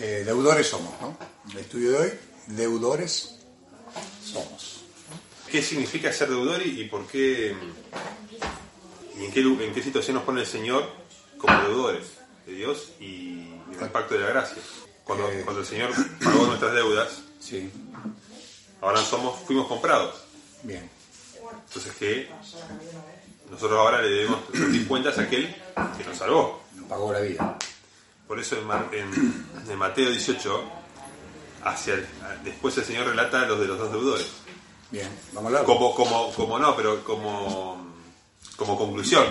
Eh, deudores somos, ¿no? El estudio de hoy, deudores somos. ¿Qué significa ser deudor y, por qué y en qué, lu- en qué situación nos pone el Señor como deudores de Dios y el pacto de la gracia? Cuando, Eh. cuando el Señor pagó nuestras deudas, Sí, ahora somos, fuimos comprados. bien. Entonces que nosotros ahora le debemos rendir cuentas a aquel que nos salvó. Nos pagó la vida. Por eso en, Mateo 18, hacia el- después el Señor relata los de los dos deudores. Bien, vamos a hablar. Como, como, como no, pero como, como conclusión,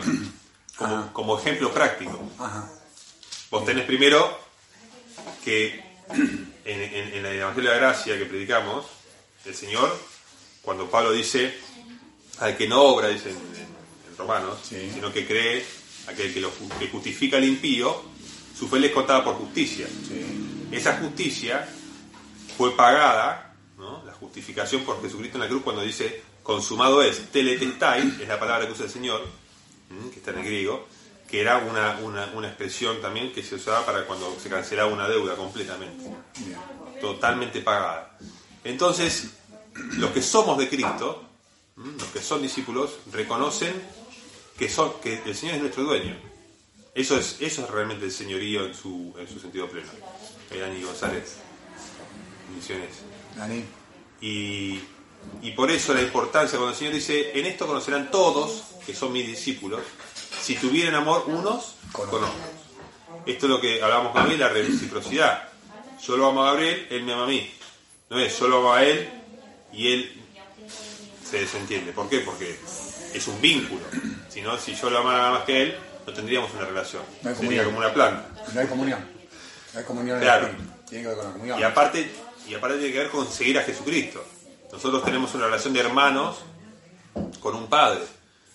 como, ejemplo práctico. Ajá. Vos tenés primero que en, en- en el Evangelio de la Gracia que predicamos, el Señor, cuando Pablo dice al que no obra, dice en, Romanos, Sí. sino que cree, aquel que, lo, que justifica al impío, su fe le es contada por justicia. Sí. Esa justicia fue pagada, ¿no? la justificación por Jesucristo en la cruz cuando dice consumado es, teletestai, es la palabra que usa el Señor, que está en el griego, que era una, una, una expresión también que se usaba para cuando se cancelaba una deuda completamente, totalmente pagada. Entonces, los que somos de Cristo, los que son discípulos, reconocen que, son, que el Señor es nuestro dueño. Eso es, eso es realmente el señorío en su, en su sentido pleno. Eh, Dani González, misiones. Dani. Y, y por eso la importancia, cuando el Señor dice, en esto conocerán todos que son mis discípulos, si tuvieran amor unos Con otros. Esto es lo que hablamos con él, la reciprocidad. Yo lo amo a Gabriel, él me ama a mí. No es yo lo amo a él y él se desentiende. ¿Por qué? Porque es un vínculo. Si no, si yo lo amara más que él, no tendríamos una relación. No hay Sería como una planta. No hay comunión. No hay comunión en Claro. espíritu. Tiene que ver con la comunión. Y aparte, y aparte tiene que ver con seguir a Jesucristo. Nosotros tenemos una relación de hermanos con un padre.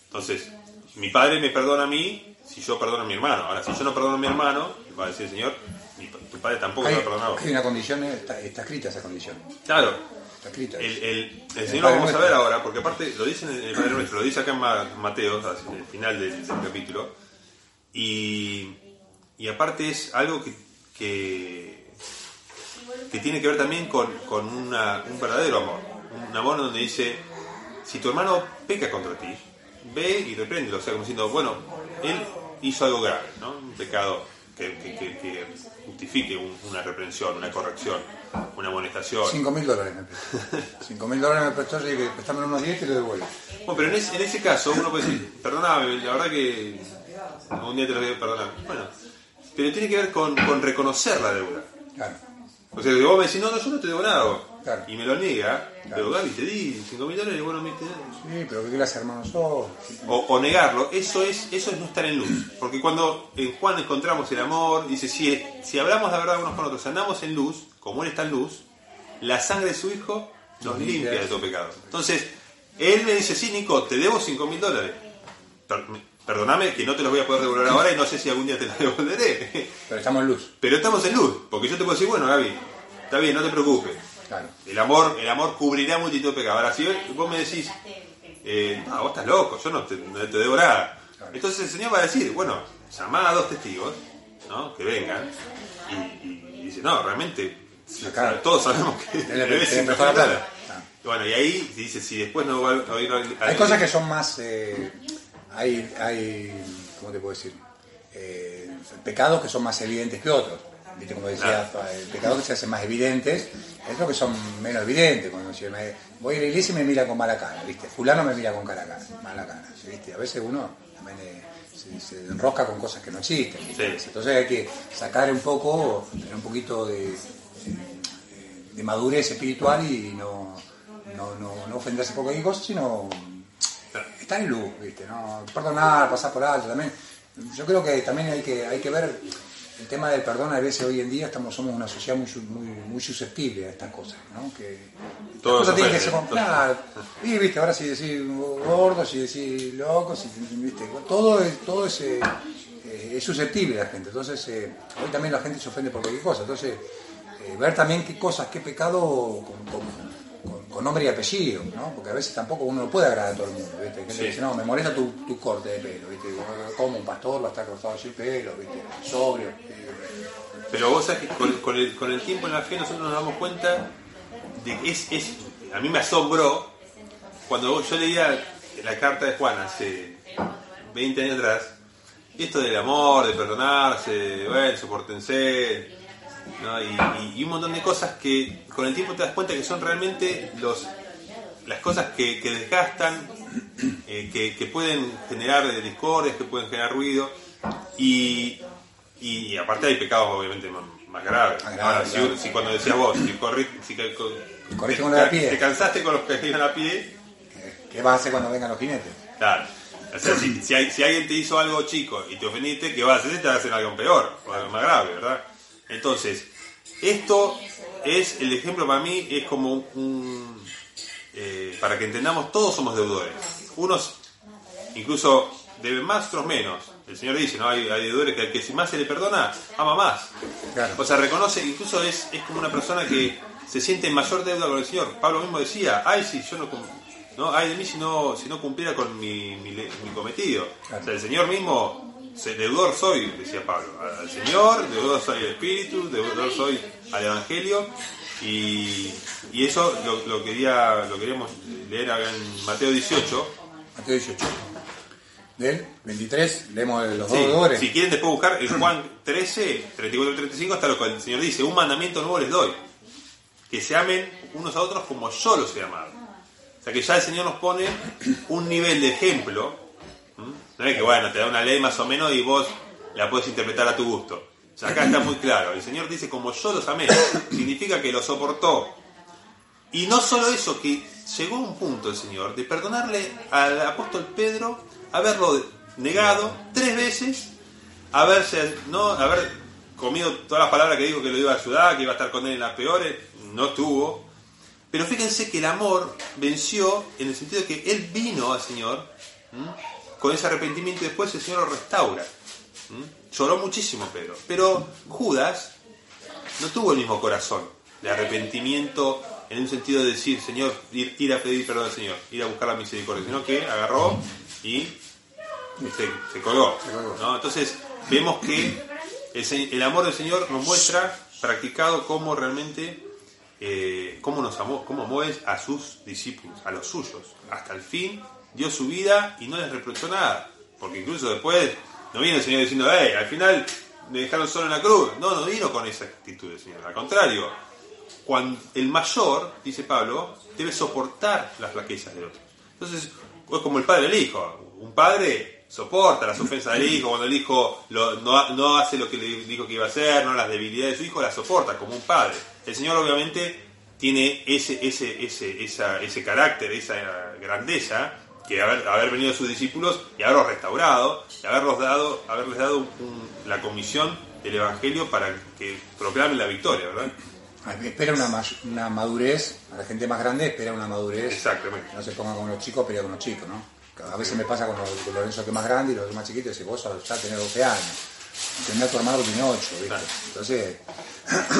Entonces, mi padre me perdona a mí si yo perdono a mi hermano. Ahora, si yo no perdono a mi hermano, va a decir el Señor, mi tu padre tampoco me ha perdonado. hay una condición, eh, está, está escrita esa condición. Claro, Está escrita. el, el, el El Señor lo vamos a Nuestro. ver ahora, porque aparte lo dice en el Padre Nuestro, lo dice acá en Ma- Mateo, hacia el final del, del capítulo, y, y aparte es algo que, que, que tiene que ver también con, con una- un verdadero amor, un amor donde dice, si tu hermano peca contra ti, ve y repréndelo, o sea, como diciendo, bueno, él hizo algo grave, ¿no? Un pecado que, que- que- que justifique un- una reprensión, una corrección, una amonestación. 5 mil dólares me prestó. 5 mil dólares me prestó, yo dije, préstame unos 10 y te lo devuelvo. Bueno, pero en ese, en ese caso uno puede decir, perdóname, la verdad que algún día te lo voy a perdonar. Bueno, pero tiene que ver con, con reconocer la deuda. Claro. O sea, que vos me decís, no, no, yo no te debo nada. Claro. Y me lo niega, Claro. pero Gaby, te di 5 mil dólares y bueno, me diste- Sí, pero qué clase de hermano sos. o, o negarlo, eso es, eso es no estar en luz. Porque cuando en Juan encontramos el amor, dice, si, si hablamos la verdad unos con otros, andamos en luz, como Él está en luz, la sangre de su Hijo nos limpia. de todo pecado. Entonces, Él me dice, sí, Nico, te debo 5 mil dólares. Per- Perdóname que no te los voy a poder devolver ahora y no sé si algún día te los devolveré. Pero estamos en luz. Pero estamos en luz, porque yo te puedo decir, bueno, Gaby, está bien, no te preocupes. Claro. El amor, el amor cubrirá multitud de pecados. Ahora, si vos me decís, eh, no, vos estás loco, yo no te, no te debo nada. Claro. Entonces el Señor va a decir, bueno, llamá a dos testigos, ¿no? Que vengan, y, y- y dice, no, realmente, Claro. todos sabemos que Él le- debes le 5.000 prestó la plata. dólares. Ah. Y Bueno, y ahí dice, si después no va a oír Hay cosas que son más. eh, hay, hay. ¿Cómo te puedo decir? Eh, pecados que son más evidentes que otros. ¿Viste? Como decía, eh, pecados que se hacen más evidentes, es lo que son menos evidentes. Cuando si me- voy a la iglesia y me mira con mala cara, ¿viste? Fulano me mira con cara, mala cara, ¿viste? A veces uno también eh, se, se enrosca con cosas que no existen. Entonces hay que sacar un poco, tener un poquito de, de madurez espiritual y no, no, no, no ofenderse por cualquier cosa, sino estar en luz, ¿viste? ¿no? Perdonar, pasar por alto también. Yo creo que también hay que, hay que ver el tema del perdón. A veces hoy en día estamos, somos una sociedad muy, muy, muy susceptible a estas cosas, ¿no? Que Todo cosas tienen que ser claro. Y viste, ahora si decís gordo, si decís loco, si viste, todo es, todo es, eh, es susceptible la gente. Entonces, eh, hoy también la gente se ofende por cualquier cosa. Entonces, eh, ver también qué cosas, qué pecado con, con- con- nombre y apellido, ¿no? Porque a veces tampoco uno no puede agradar a todo el mundo, ¿viste? Hay gente Sí. que dice, no, me molesta tu, tu corte de pelo, ¿viste? Digo, ¿Cómo un pastor va a estar cortado así el pelo, ¿viste? Sobrio. Pero vos sabés que con, con el, con el tiempo en la fe nosotros nos damos cuenta de que es, es a mí me asombró cuando yo leía la carta de Juan hace 20 años atrás, esto del amor, de perdonarse, bueno, soportense, ¿no? y, y- y un montón de cosas que con el tiempo te das cuenta que son realmente los las cosas que, que desgastan, eh, que, que pueden generar discordias, que pueden generar ruido, y, y aparte hay pecados obviamente más, más graves. Ahora, si, cuando decías vos, si, corri- si ca- co- Corriste te, con la pie. te cansaste con los que iban a pie, ¿Qué vas a hacer cuando vengan los jinetes? claro. O sea, si, si, hay- si alguien te hizo algo chico y te ofendiste, ¿qué vas a hacer? Te va a hacer algo peor, o algo más grave, ¿verdad? Entonces, esto es el ejemplo para mí, es como un, eh, para que entendamos, todos somos deudores. Unos incluso deben más, otros menos. El Señor dice, ¿no? Hay, hay deudores que al que si más se le perdona, ama más. Claro. O sea, reconoce, incluso es, es como una persona que se siente en mayor deuda con el Señor. Pablo mismo decía, ay, si yo no, no ay de mí si no, si no cumpliera con mi, mi, cometido. Claro. O sea, el Señor mismo, deudor soy, decía Pablo, al Señor, deudor soy al Espíritu, deudor soy al Evangelio. Y, y eso lo, lo quería lo queríamos leer en Mateo 18. Mateo 18. Del 23, leemos los Sí, dos deudores. si quieren después buscar en Juan 13, 34 y 35 está lo que el Señor dice, un mandamiento nuevo les doy, que se amen unos a otros como yo los he amado. O sea que ya el Señor nos pone un nivel de ejemplo, ¿m? no es que bueno, te da una ley más o menos y vos la puedes interpretar a tu gusto. Acá está muy claro, el Señor dice como yo los amé, significa que lo soportó. Y no solo eso, que llegó a un punto el Señor de perdonarle al apóstol Pedro haberlo negado tres veces, haberse, no, haber comido todas las palabras que dijo que lo iba a ayudar, que iba a estar con él en las peores, no tuvo. Pero fíjense que el amor venció en el sentido de que él vino al Señor. Con ese arrepentimiento y después el Señor lo restaura. Lloró muchísimo Pedro. Pero Judas no tuvo el mismo corazón de arrepentimiento en un sentido de decir, Señor, ir, ir a pedir perdón al Señor, ir a buscar la misericordia, sino que agarró y se, se colgó. Entonces vemos que el, amor del Señor nos muestra practicado cómo realmente, eh, cómo nos amó, cómo amó a sus discípulos, a los suyos. Hasta el fin dio su vida y no les reprochó nada. Porque incluso después no viene el Señor diciendo, hey, al final me dejaron solo en la cruz. No, no vino con esa actitud el Señor. Al contrario, cuando el mayor, dice Pablo, debe soportar las flaquezas de otros. Entonces, es como el padre del hijo. Un padre soporta las ofensas del hijo, cuando el hijo no, no hace lo que le dijo que iba a hacer, no las debilidades de su hijo, las soporta como un padre. El Señor obviamente tiene ese, ese, ese, esa- ese carácter, esa grandeza, que haber, haber venido sus discípulos y haberlos restaurado, y haberlos dado, haberles dado un- la comisión del Evangelio para que proclamen la victoria, ¿verdad? Espera una, ma- una madurez, a la gente más grande espera una madurez. Exactamente. No se ponga con los chicos, pelea con los chicos, ¿no? A veces me pasa con, los, con Lorenzo que es más grande y los más chiquitos, dice, vos ya tenés 12 años. Tenés a tu hermano que tiene 8, ¿viste? Claro. Entonces,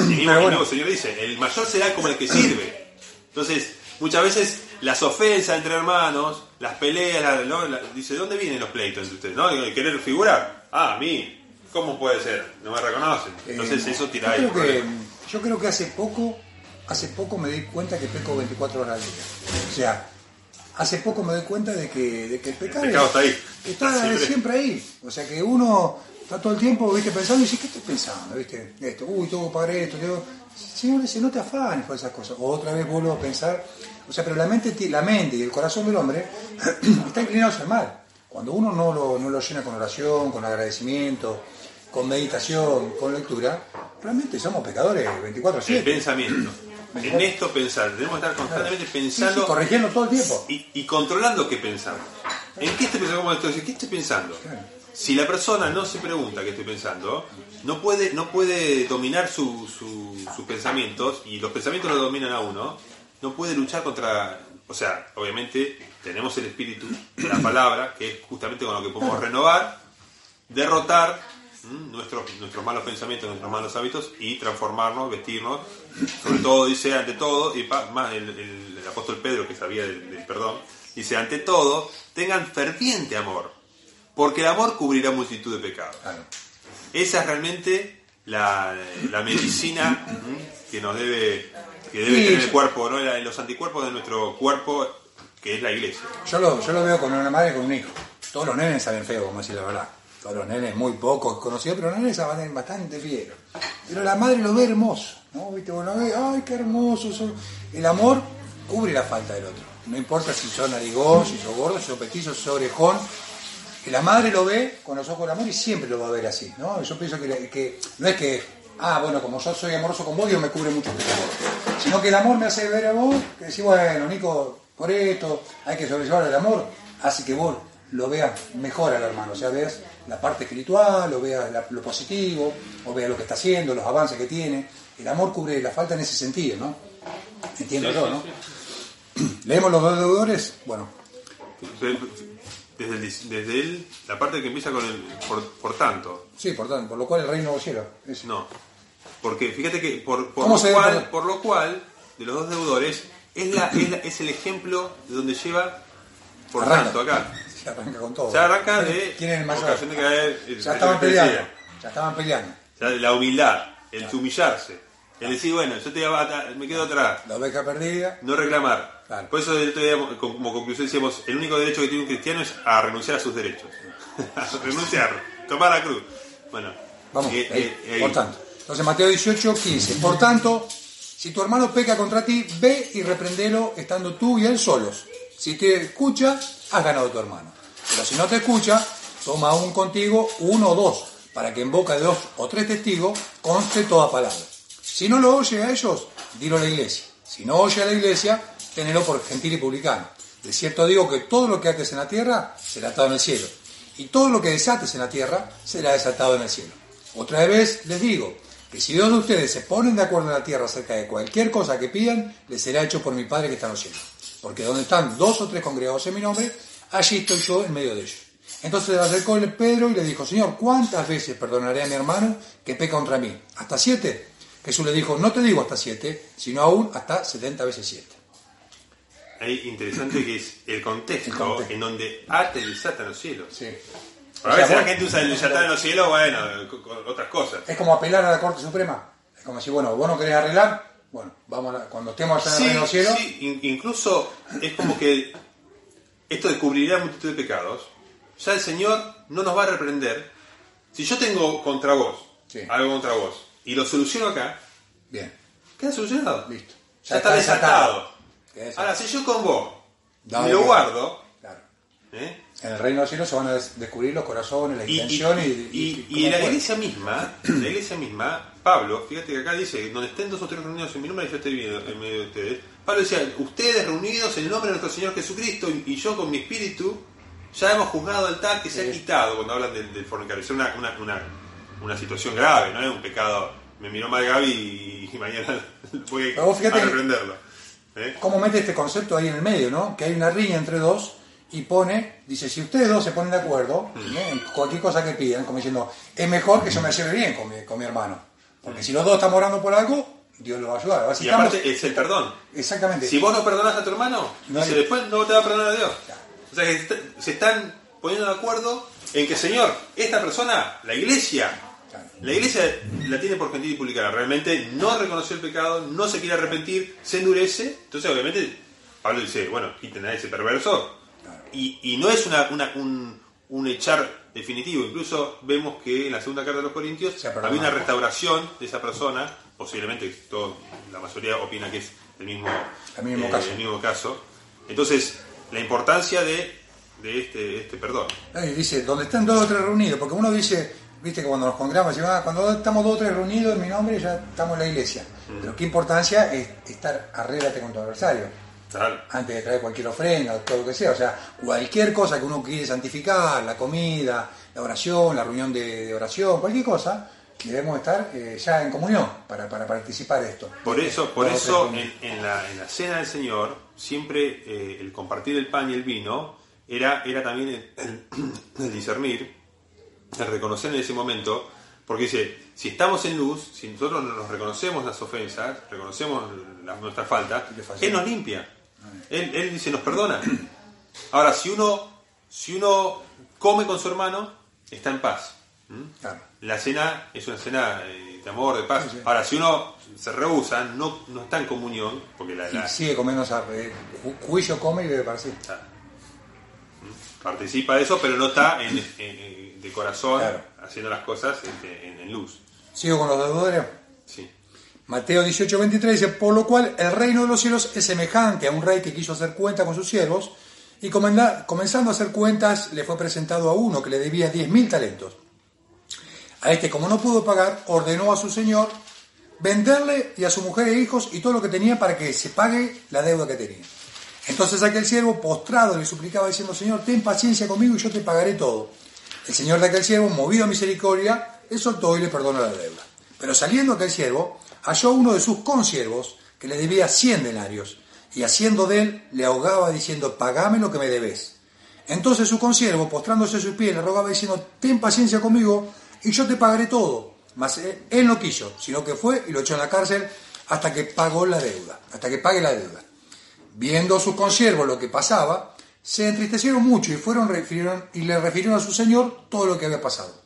Y mismo, y bueno. el Señor dice, el mayor será como el que sirve. Entonces, muchas veces las ofensas entre hermanos, las peleas, dice, ¿de dónde vienen los pleitos entre ustedes? ¿No? El querer figurar. Ah, a mí. ¿Cómo puede ser? No me reconocen. Entonces eh, eso tira yo ahí. creo, que, yo creo que hace poco, hace poco me di cuenta que peco 24 horas al día. O sea, hace poco me doy cuenta de que, de que el pecado, pecado está ahí. está Siempre. siempre. ahí. O sea, que uno está todo el tiempo ¿viste? pensando y dice, ¿qué estoy pensando? ¿Viste? Esto, uy, tengo que pagar esto. Tengo... Señor dice, no te afanes por esas cosas. O otra vez vuelvo a pensar. O sea, pero la mente, la mente y el corazón del hombre está inclinado hacia el mal. Cuando uno no lo, no lo llena con oración, con agradecimiento, con meditación, con lectura, realmente somos pecadores 24-7. El pensamiento. En esto pensar. Tenemos que estar constantemente pensando Sí, sí, corrigiendo todo el tiempo. y, y controlando qué pensamos. ¿En qué estoy pensando? ¿Qué estoy pensando? Claro. Si la persona no se pregunta qué estoy pensando, no puede, no puede dominar su- su- sus pensamientos, y los pensamientos lo dominan a uno, no puede luchar contra... O sea, obviamente tenemos el espíritu, la palabra, que es justamente con lo que podemos renovar, derrotar ¿m? nuestros, nuestros malos pensamientos, nuestros malos hábitos y transformarnos, vestirnos. Sobre todo, dice, ante todo, y más el, el- el apóstol Pedro que sabía del, del perdón, dice, ante todo, tengan ferviente amor, porque el amor cubrirá multitud de pecados. Claro. Esa es realmente la, la medicina ¿m? que nos debe, que debe Sí, tener el cuerpo, ¿no? Los anticuerpos de nuestro cuerpo, que es la iglesia. Yo lo, yo lo veo con una madre y con un hijo. Todos los nenes salen feos, como decir la verdad. Todos los nenes, muy pocos conocidos, pero los nenes salen bastante fieros. Pero la madre lo ve hermoso, ¿no? ¿Viste? Vos lo ves, ay, qué hermoso. son". El amor cubre la falta del otro. No importa si sos narigón, si sos gordo, si sos petizo, si sos orejón. Que la madre lo ve con los ojos del amor y siempre lo va a ver así, ¿no? Yo pienso que no es que, ah, bueno, como yo soy amoroso con vos, Dios me cubre mucho pecado. Sino que el amor me hace ver a vos, que decís, bueno, Nico, por esto, hay que sobrellevar el amor, hace que vos lo veas mejor al hermano, o sea, veas la parte espiritual, o veas la- lo positivo, o veas lo que está haciendo, los avances que tiene. El amor cubre la falta en ese sentido, ¿no? Entiendo Sí, yo, sí, ¿no? sí. Leemos los dos deudores, bueno, Desde, el- desde él, la parte que empieza con el por, por tanto, sí, por tanto, por lo cual el reino es- no. Porque fíjate que por, por, ¿Cómo lo, ve, cual, por lo cual, de los dos deudores, es, la, es, la- es el ejemplo de donde lleva por Arranca. tanto acá. Se arranca con todo. Se arranca de ¿Quién es el mayor? ocasión de caer, el- Ya el estaban peleando. Ya estaban peleando. Ya la humildad, el humillarse, el decir, bueno, yo te voy a- me quedo atrás, La oveja perdida. no reclamar. Claro. Por eso como conclusión decíamos, el único derecho que tiene un cristiano es a renunciar a sus derechos. a renunciar, tomar la cruz. Bueno, Vamos, eh, ahí, eh, ahí. por tanto. Entonces Mateo 18, 15. Por tanto, si tu hermano peca contra ti, ve y reprendelo estando tú y él solos. Si te escucha, has ganado a tu hermano. Pero si no te escucha, toma aún contigo uno o dos, para que en boca de dos o tres testigos conste toda palabra. Si no lo oye a ellos, dilo a la iglesia. Si no oye a la iglesia, tenelo por gentil y publicano. De cierto digo que todo lo que ates en la tierra será atado en el cielo, y todo lo que desates en la tierra será desatado en el cielo. Otra vez les digo que si dos de ustedes se ponen de acuerdo en la tierra acerca de cualquier cosa que pidan, les será hecho por mi Padre que está en los cielos. Porque donde están dos o tres congregados en mi nombre, allí estoy yo en medio de ellos. Entonces le acercó el Pedro y le dijo, Señor, ¿cuántas veces perdonaré a mi hermano que peca contra mí? ¿Hasta siete? Jesús le dijo, no te digo hasta siete, sino aún hasta setenta veces siete. Ahí interesante que es el contexto, El contexto. en donde ate y desata en los cielos. Sí. A O sea, veces la gente usa el desatar en los cielos, bueno, otras cosas. Es como apelar a la Corte Suprema. Es como si, bueno, vos no querés arreglar, bueno, vamos a la- cuando estemos allá en Sí, los cielos, sí, in- incluso es como que esto descubrirá multitud de pecados. Ya el Señor no nos va a reprender. Si yo tengo contra vos Sí. algo contra vos y lo soluciono acá, bien, queda solucionado. listo. Ya, está desatado. Ahora, si yo con vos Dale, lo guardo, Claro. ¿eh? En el reino de los cielos se van a des- descubrir los corazones, las y, y- y, y- y y la iglesia misma, la iglesia misma, Pablo, fíjate que acá dice, donde estén dos o tres reunidos en mi nombre, yo estoy en medio de ustedes. Pablo decía, ustedes reunidos en el nombre de nuestro Señor Jesucristo y, yo con mi espíritu, ya hemos juzgado al tal que se ha quitado cuando hablan del, del fornicario. Es una, una, una, una situación grave, no es un pecado. Me miró mal Gaby y, y mañana voy a que- reprenderlo. ¿Eh? cómo mete este concepto ahí en el medio, ¿no? Que hay una riña entre dos y pone, dice, si ustedes dos se ponen de acuerdo, Mm. en cualquier cosa que pidan, como diciendo, es mejor que yo me lleve bien con mi, con mi hermano. Porque si los dos estamos orando por algo, Dios lo va a ayudar. Mm. Y estamos- aparte es el perdón. Exactamente. Si vos no perdonás a tu hermano, No hay- después no te va a perdonar a Dios. Claro. O sea que se están poniendo de acuerdo en que, Señor, esta persona, la iglesia. La iglesia la tiene por gentil y publicana. Realmente no reconoció el pecado, no se quiere arrepentir, se endurece. Entonces, obviamente, Pablo dice, bueno, quiten a ese perverso. Y, y no es una, una- un, un echar definitivo. Incluso vemos que en la segunda carta de los Corintios había una restauración de esa persona. Posiblemente, todo, la mayoría opina que es el mismo, El mismo eh, caso. el mismo caso. Entonces, la importancia de, de este, este perdón. Y dice, donde están dos o tres reunidos, porque uno dice, viste que cuando nos congregamos, "Ah, cuando estamos dos o tres reunidos en mi nombre ya estamos en la iglesia. Pero qué importancia es estar arréglate con tu adversario. Claro. antes de traer cualquier ofrenda todo lo que sea. O sea, cualquier cosa que uno quiere santificar, la comida, la oración, la reunión de, de oración, cualquier cosa, debemos estar eh, ya en comunión para, para participar de esto. Por eso, por Dos o eso en, la, en la cena del Señor, siempre eh, el compartir el pan y el vino era, era también el, el- el discernir de reconocer en ese momento, porque dice, si estamos en luz, si nosotros nos reconocemos las ofensas, reconocemos la- nuestra falta, Le fallé. Él nos limpia. Él, él dice, nos perdona. Ahora, si uno, si uno come con su hermano, está en paz. ¿Mm? Claro. La cena es una cena eh, de amor, de paz. Sí, sí. Ahora, si uno se rehúsa, no, no está en comunión, porque la, Y la- sigue comiendo juicio come y bebe para sí. Ah. ¿Mm? participa de eso, pero no está en, en- en- de corazón Claro. haciendo las cosas este, en, en luz. Sigo con los deudores. Sí. Mateo 18, 23 dice, por lo cual el reino de los cielos es semejante a un rey que quiso hacer cuenta con sus siervos y comenda- comenzando a hacer cuentas le fue presentado a uno que le debía diez mil talentos. A este, como no pudo pagar, ordenó a su señor venderle y a su mujer e hijos y todo lo que tenía para que se pague la deuda que tenía. Entonces aquel siervo postrado le suplicaba diciendo, Señor, ten paciencia conmigo y yo te pagaré todo. El señor de aquel siervo, movido a misericordia, le soltó y le perdonó la deuda. Pero saliendo aquel siervo, halló uno de sus consiervos que le debía cien denarios, y haciendo de él, le ahogaba diciendo, pagame lo que me debes. Entonces su consiervo, postrándose a sus pies, le rogaba diciendo, ten paciencia conmigo y yo te pagaré todo. Mas él, no quiso, sino que fue y lo echó en la cárcel hasta que pagó la deuda, hasta que pague la deuda. Viendo sus consiervos lo que pasaba, se entristecieron mucho y fueron y le refirieron a su señor todo lo que había pasado.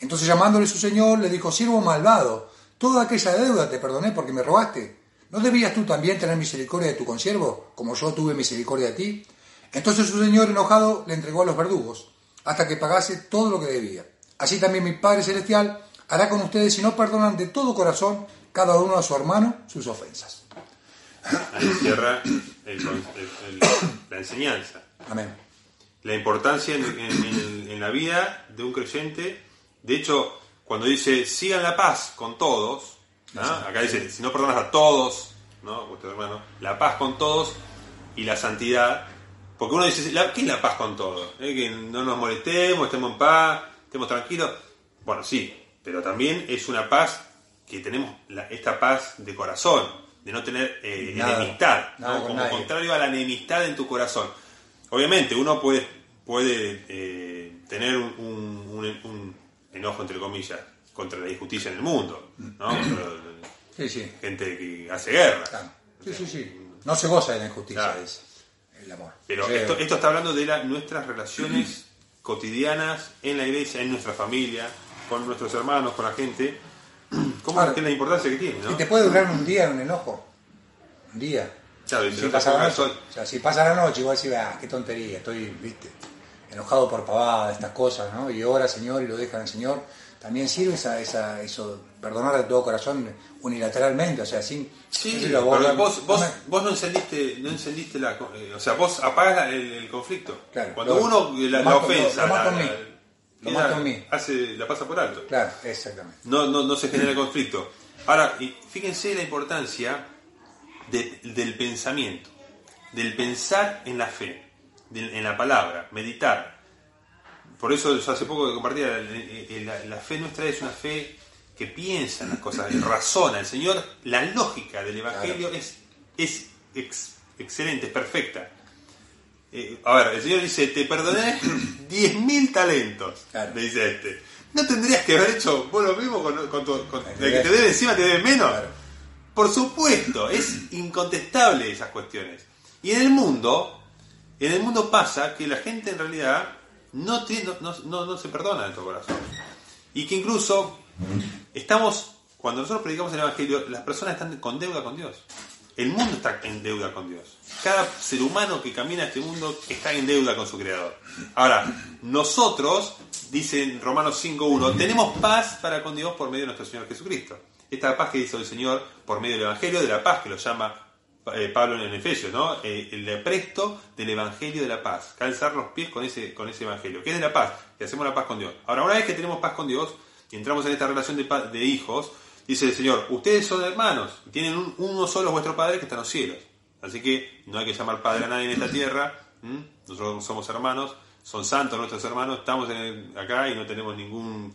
Entonces llamándole su señor le dijo, siervo malvado, toda aquella deuda te perdoné porque me robaste. ¿No debías tú también tener misericordia de tu consiervo, como yo tuve misericordia de ti? Entonces su señor enojado le entregó a los verdugos, hasta que pagase todo lo que debía. Así también mi Padre Celestial hará con ustedes si no perdonan de todo corazón cada uno a su hermano sus ofensas. Ahí cierra la enseñanza. Amén. La importancia en, en- en- en la vida de un creyente. De hecho, cuando dice sigan la paz con todos, ¿no? acá dice si no perdonas a todos, ¿no? vuestro hermano, la paz con todos y la santidad. Porque uno dice, ¿la- ¿qué es la paz con todos? ¿Eh? Que no nos molestemos, estemos en paz, estemos tranquilos. Bueno, sí, pero también es una paz que tenemos la- esta paz de corazón, de no tener eh, Nada, enemistad, nada ¿no? con como nadie. contrario a la enemistad en tu corazón. Obviamente, uno puede, puede eh, tener un, un- un- enojo, entre comillas, contra la injusticia en el mundo, ¿no? Contra Sí, sí. gente que hace guerra. Claro. Sí, sí, sí. No se goza de la injusticia, Claro. dice el amor. Pero esto, esto está hablando de la- nuestras relaciones cotidianas en la iglesia, en nuestra familia, con nuestros hermanos, con la gente. ¿Cómo que es la importancia que tiene, Y no? te puede durar un día un enojo. Un día. Claro, y si si no pasa la noche, o sea, si pasa la noche, igual decís, ah, qué tontería, estoy, viste, enojado por pavada, estas cosas, ¿no? Y ora, Señor, y lo deja en el Señor. También sirve esa, esa, eso, perdonar de todo corazón unilateralmente, o sea, sin... Sí, a pero vos, vos, dame- vos no encendiste, no encendiste la, eh, o sea, vos apagas la- el, el conflicto. Claro, Cuando lo- uno eh, la, la ofensa, lo- lo la- la- Lo mí. hace, la pasa por alto. Claro, exactamente. No, no, no se genera conflicto. Ahora, fíjense la importancia de- del pensamiento, del pensar en la fe, de- en la palabra, meditar. Por eso yo hace poco que compartía, la, la- la fe nuestra es una fe que piensa en las cosas, razona. El Señor, la lógica del Evangelio es, es ex- excelente, es perfecta. Eh, a ver, el Señor dice, te perdoné 10.000 talentos, Claro. le dice este. ¿No tendrías que haber hecho vos lo mismo con, con tu- con- el que te debe encima te debe menos? Claro. Por supuesto, es incontestable esas cuestiones. Y en el mundo, en el mundo pasa que la gente en realidad no, se perdona de todo corazón. Y que incluso estamos, cuando nosotros predicamos el Evangelio, las personas están con deuda con Dios. El mundo está en deuda con Dios. Cada ser humano que camina este mundo está en deuda con su Creador. Ahora, nosotros, dice en Romanos 5.1, tenemos paz para con Dios por medio de nuestro Señor Jesucristo. Esta paz que hizo el Señor por medio del Evangelio de la paz, que lo llama eh, Pablo en Efesios, ¿no? Eh, el apresto del Evangelio de la paz. Calzar los pies con ese, con ese Evangelio, que es la paz, que hacemos la paz con Dios. Ahora, una vez que tenemos paz con Dios y entramos en esta relación de, de hijos, dice el Señor, ustedes son hermanos, y tienen un- uno solo vuestro Padre que está en los cielos. Así que no hay que llamar Padre a nadie en esta tierra, nosotros somos hermanos, son santos nuestros hermanos, estamos en el- acá y no tenemos ningún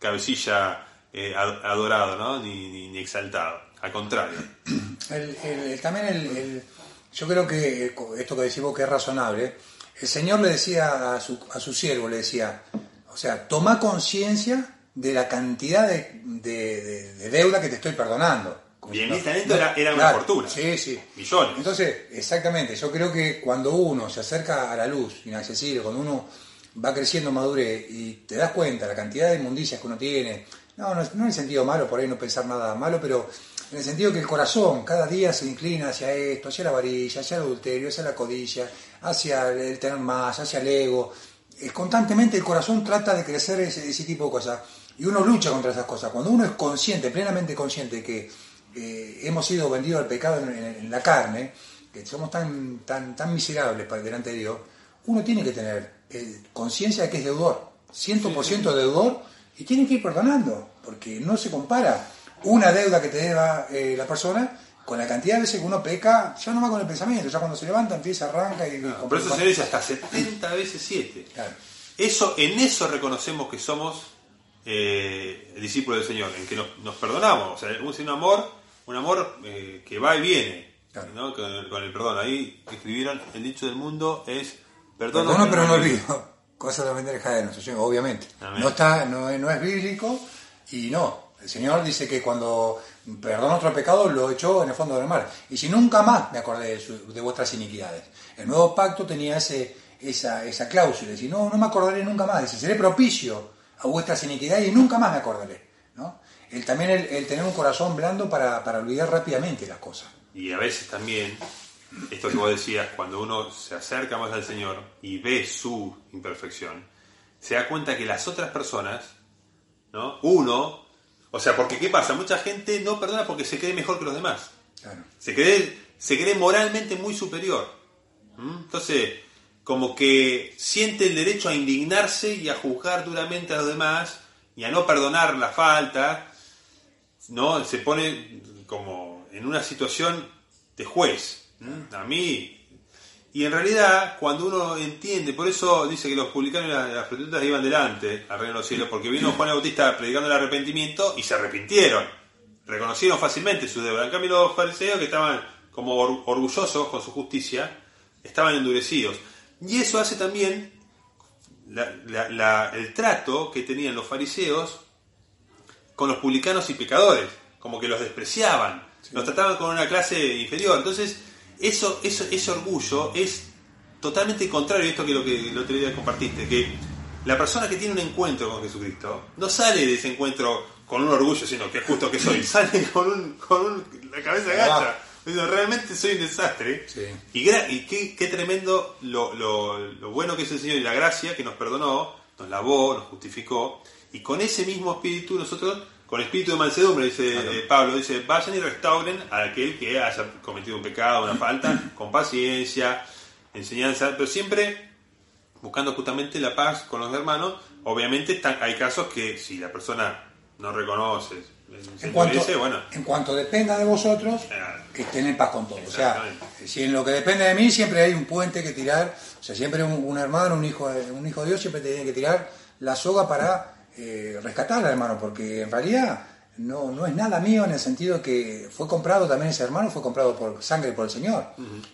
cabecilla eh, ad- adorado, ¿no? Ni, ni- ni exaltado, al contrario. El- el- también el, el- yo creo que esto que decimos que es razonable, el Señor le decía a su, a su siervo, le decía, O sea, toma conciencia de la cantidad de, de- de- de deuda que te estoy perdonando. Bien, ese talento era, era una fortuna. Sí, sí. Millones. Entonces, exactamente, yo creo que cuando uno se acerca a la luz inaccesible, cuando uno va creciendo en madurez y te das cuenta la cantidad de inmundicias que uno tiene, no, no, no en el sentido malo, por ahí no pensar nada malo, pero en el sentido que el corazón cada día se inclina hacia esto, hacia la varilla, hacia el adulterio, hacia la codicia, hacia el, tener más, hacia el ego. Constantemente el corazón trata de crecer ese, ese tipo de cosas y uno lucha contra esas cosas. Cuando uno es consciente, plenamente consciente que eh, hemos sido vendidos al pecado en, en- en la carne, que somos tan, tan, tan miserables para delante de Dios, uno tiene que tener eh, conciencia de que es deudor, 100% deudor, y tiene que ir perdonando, porque no se compara una deuda que te deba eh, la persona con la cantidad de veces que uno peca, ya no va con el pensamiento, ya cuando se levanta empieza, arranca y... Por eso se dice hasta 70 veces 7. Claro. Eso, en eso reconocemos que somos eh, discípulos del Señor, en que nos, nos perdonamos. O sea, un, un amor, un amor eh, que va y viene, Claro. ¿no? con, el, con el perdón. Ahí escribieron, el dicho del mundo es, perdono, Perdono, pero no olvido. Cosa de vender de nosotros, obviamente. Amén. No está, no, es- no es bíblico y no. El Señor dice que cuando perdona otro pecado lo echó en el fondo del mar. Y si nunca más me acordé de, su- de vuestras iniquidades. El nuevo pacto tenía ese, esa, esa cláusula. Dice, no, no me acordaré nunca más. Dice, seré propicio a vuestras iniquidades y nunca más me acordaré. ¿no? El, también el, el tener un corazón blando para, para olvidar rápidamente las cosas. Y a veces también, esto que vos decías, cuando uno se acerca más al Señor y ve su imperfección, se da cuenta que las otras personas, ¿no? Uno, o sea, porque ¿qué pasa? Mucha gente no perdona porque se cree mejor que los demás. Claro. Se cree, se cree moralmente muy superior. ¿Mm? Entonces, como que siente el derecho a indignarse y a juzgar duramente a los demás y a no perdonar la falta, ¿no? Se pone como en una situación de juez. ¿Mm? A mí. Y en realidad, cuando uno entiende, por eso dice que los publicanos y las, las prostitutas iban delante al reino de los cielos, porque vino Juan el Bautista predicando el arrepentimiento y se arrepintieron. Reconocieron fácilmente su deuda. En cambio, los fariseos, que estaban como or- orgullosos con su justicia, estaban endurecidos. Y eso hace también la- la- la- el trato que tenían los fariseos con los publicanos y pecadores, como que los despreciaban, los trataban con una clase inferior. Entonces, eso, eso, ese orgullo es totalmente contrario a esto que lo que el otro día compartiste, que la persona que tiene un encuentro con Jesucristo no sale de ese encuentro con un orgullo, sino que es justo que soy, sale con, un, con un- la cabeza gacha. Realmente soy un desastre. Sí. Y, gra- y qué, qué tremendo lo, lo- lo bueno que es el Señor y la gracia que nos perdonó, nos lavó, nos justificó. Y con ese mismo espíritu nosotros, con el espíritu de mansedumbre, dice eh, Pablo, dice, vayan y restauren a aquel que haya cometido un pecado, una falta, con paciencia, enseñanza, pero siempre buscando justamente la paz con los hermanos. Obviamente están- hay casos que si la persona no reconoce, se En cuanto, endurece, bueno, en cuanto dependa de vosotros, Claro. estén en paz con todos. O sea, si en lo que depende de mí siempre hay un puente que tirar, o sea, siempre un, un hermano, un hijo, un hijo de Dios siempre tiene que tirar la soga para eh, rescatar al hermano, porque en realidad no, no es nada mío en el sentido que fue comprado también ese hermano, fue comprado por sangre por el Señor.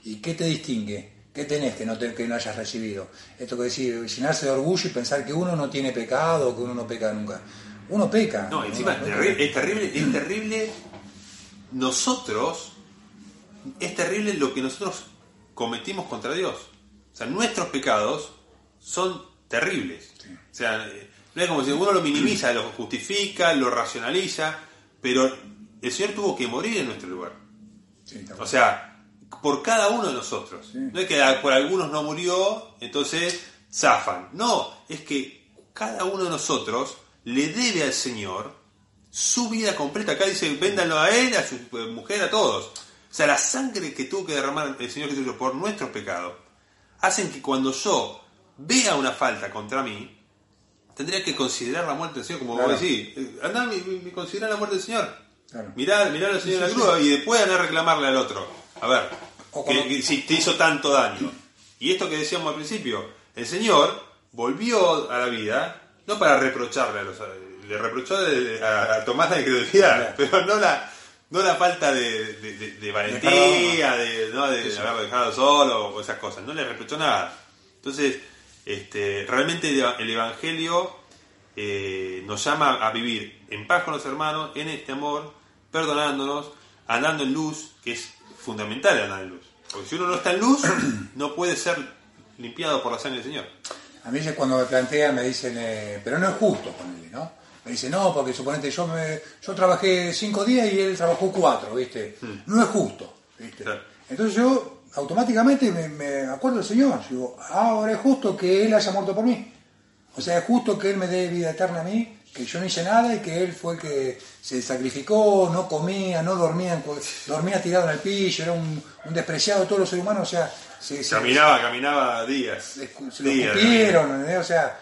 ¿Y qué te distingue? ¿Qué tenés que no, te- que no hayas recibido? Esto que decir, llenarse de orgullo y pensar que uno no tiene pecado que uno no peca nunca. Uno peca. No, encima es terrible, es terrible, es terrible nosotros, es terrible lo que nosotros cometimos contra Dios. O sea, nuestros pecados son terribles. O sea, eh, no es como si uno lo minimiza, lo justifica, lo racionaliza, pero el Señor tuvo que morir en nuestro lugar. Sí, O sea, por cada uno de nosotros. No es que por algunos no murió, entonces zafan. No, es que cada uno de nosotros le debe al Señor su vida completa. Acá dice, véndanlo a él, a su eh, mujer, a todos. O sea, la sangre que tuvo que derramar el Señor Jesús por nuestros pecados hacen que cuando yo vea una falta contra mí, tendría que considerar la muerte del Señor, como Claro. vos decís. Andá, mi- mi- considera la muerte del Señor. Claro. Mirá, mirá al Señor en la sí, cruz y después andar a reclamarle al otro. A ver, que- si te hizo tanto daño. Y esto que decíamos al principio, el Señor volvió a la vida, no para reprocharle a los... Le reprochó a, a Tomás la incredulidad, pero no la, no la falta de, de- de- de valentía, de, ¿no? de haberlo dejado solo o esas cosas. No le reprochó nada. Entonces, este, realmente el el Evangelio eh, nos llama a vivir en paz con los hermanos, en este amor, perdonándonos, andando en luz, que es fundamental andar en luz. Porque si uno no está en luz, no puede ser limpiado por la sangre del Señor. A mí cuando me plantean, me dicen, eh, pero no es justo ponerle, ¿no? Me dicen, no, porque suponete, yo, me, yo trabajé cinco días y él trabajó cuatro, ¿viste? No es justo, ¿viste? Claro. Entonces yo automáticamente me, me acuerdo del Señor. Digo, "Ah, ahora es justo que Él haya muerto por mí. O sea, es justo que Él me dé vida eterna a mí, que yo no hice nada y que Él fue el que se sacrificó, no comía, no dormía, dormía tirado en el piso, era un, un despreciado de todos los seres humanos, o sea, se, se- Caminaba, caminaba días. se, lo ¿entendés? o sea,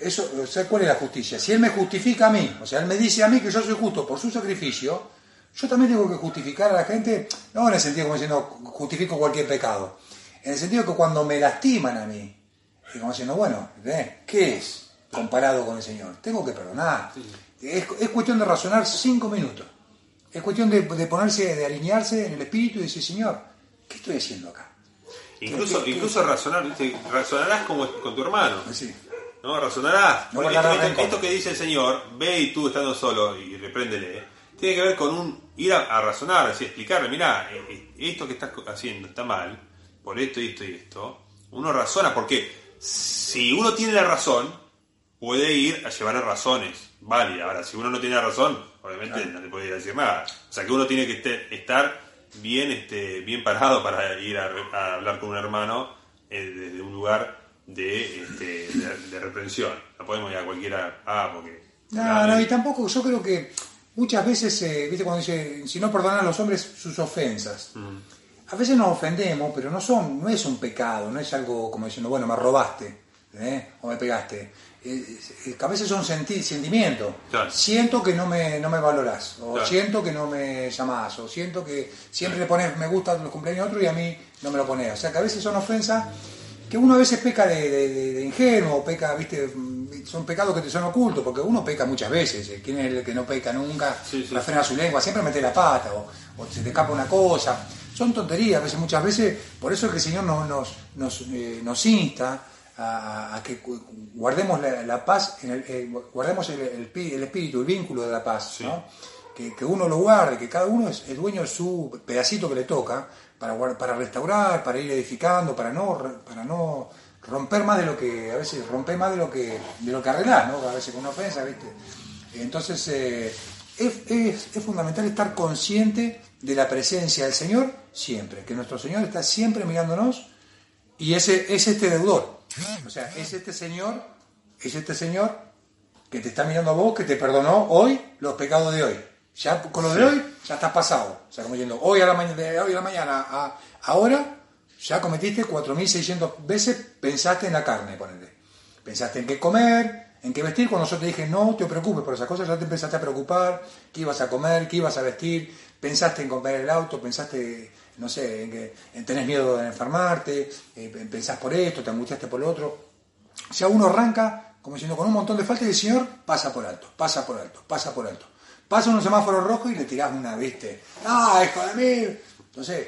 eso, o sea, ¿cuál es la justicia? Si Él me justifica a mí, o sea, Él me dice a mí que yo soy justo por su sacrificio, yo también tengo que justificar a la gente, no en el sentido como diciendo justifico cualquier pecado, en el sentido que cuando me lastiman a mí, y como diciendo, bueno, ¿entendés? ¿qué es comparado con el Señor? Tengo que perdonar. Es, es cuestión de razonar cinco minutos. Es cuestión de, de ponerse, de alinearse en el espíritu y decir, Señor, ¿qué estoy haciendo acá? Incluso, ¿Qué- qué- incluso razonar, ¿viste? razonarás como con tu hermano. Sí. ¿no? Razonarás. No esto, esto- que dice el Señor, ve y tú estando solo y repréndele, tiene que ver con un ir a, a razonar, así explicarle, mira, esto que estás haciendo está mal, por esto y esto y esto. Uno razona, porque si uno tiene la razón, puede ir a llevar a razones válidas. Ahora, si uno no tiene la razón, obviamente no te puede ir a decir nada. O sea que uno tiene que este- estar bien, este, bien parado para ir a hablar con un hermano eh, desde un lugar de, este, de, de reprensión. No podemos ir a cualquiera, ah, porque... No, no, y tampoco, yo creo que muchas veces, eh, viste cuando dice, si no perdonan a los hombres sus ofensas. A veces nos ofendemos, pero no son, no es un pecado, no es algo como diciendo, bueno, me robaste, ¿eh? o me pegaste. Eh, a veces son senti- sentimientos. Claro. Siento que no me, no me valorás, o Claro. siento que no me llamás, o siento que siempre le pones me gusta los cumpleaños a otro y a mí no me lo pones. O sea, que a veces son ofensas que uno a veces peca de, de- de- de ingenuo, peca, viste, son pecados que te son ocultos, porque uno peca muchas veces. eh, ¿Quién es el que no peca nunca? Sí, sí. Refrena su lengua, siempre mete la pata, o, o se te escapa una cosa. Son tonterías, a veces, muchas veces, por eso es que el Señor nos, nos, nos, eh, nos insta a, a que gu- guardemos la, la paz, en el, eh, guardemos el, el pi- el espíritu, el vínculo de la paz, Sí. ¿no? que, que uno lo guarde, que cada uno es el dueño de su pedacito que le toca para, para restaurar, para ir edificando, para no, para no romper más de lo que, a veces romper más de lo que, de lo que arreglás, ¿no? A veces con una ofensa, ¿viste? Entonces, eh, es, es- es fundamental estar consciente de la presencia del Señor siempre, que nuestro Señor está siempre mirándonos y ese es este deudor. O sea, es este Señor, es este Señor que te está mirando a vos, que te perdonó hoy los pecados de hoy. Ya con lo de hoy ya estás pasado. O sea, como diciendo, hoy a la mañana, hoy a la mañana a ahora ya cometiste 4.600 veces, pensaste en la carne, ponete. Pensaste en qué comer, en qué vestir. Cuando yo te dije, no te preocupes por esas cosas, ya te empezaste a preocupar, qué ibas a comer, qué ibas a vestir. Pensaste en comprar el auto, pensaste, no sé, en que en tenés miedo de enfermarte, eh, pensás por esto, te angustiaste por lo otro. Ya uno arranca como diciendo con un montón de faltas y el Señor pasa por alto, pasa por alto, pasa por alto. Pasa un semáforo rojo y le tirás una, viste, ¡ah, hijo de mí! Entonces,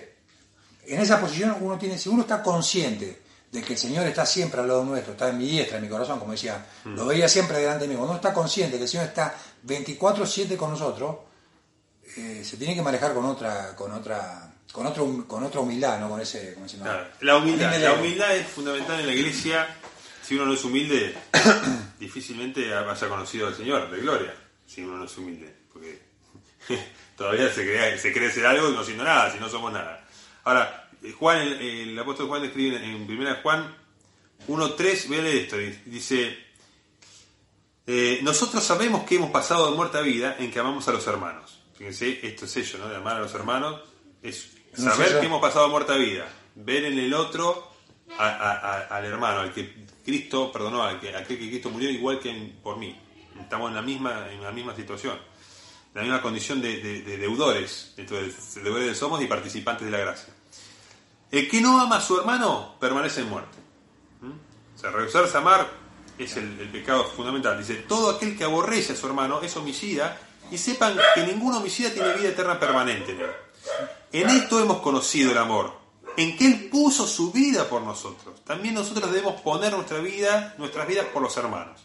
en esa posición uno tiene, si uno está consciente de que el Señor está siempre al lado nuestro, está en mi diestra, en mi corazón, como decía, lo veía siempre delante de mí, cuando uno está consciente que el Señor está 24-7 con nosotros, eh, se tiene que manejar con otra, con otra, con otro, con otra humildad, ¿no? Con ese, diciendo, Claro, La humildad, la humildad es fundamental en la iglesia. Si uno no es humilde, difícilmente haya conocido al Señor de gloria. Si uno no es humilde, porque todavía se cree, se cree ser algo no siendo nada, si no somos nada. Ahora, eh, Juan, el, el apóstol Juan escribe en 1 Juan 1.3, voy a leer esto, dice, eh, nosotros sabemos que hemos pasado de muerte a vida en que amamos a los hermanos. Fíjense, esto es ello, ¿no? De amar a los hermanos es No saber sé que hemos pasado de muerte a vida. Ver en el otro a- a- a- al hermano, al que Cristo perdonó, al que, aquel que Cristo murió igual que en- por mí. Estamos en la misma, en la misma situación, en la misma condición de, de- de deudores, dentro de deudores de somos y participantes de la gracia. El que no ama a su hermano permanece en muerte. ¿Mm? O sea, rehusarse a amar es el, pecado fundamental. Dice, todo aquel que aborrece a su hermano es homicida y sepan que ningún homicida tiene vida eterna permanente en. En esto hemos conocido el amor, en que Él puso su vida por nosotros. También nosotros debemos poner nuestra vida, nuestras vidas por los hermanos.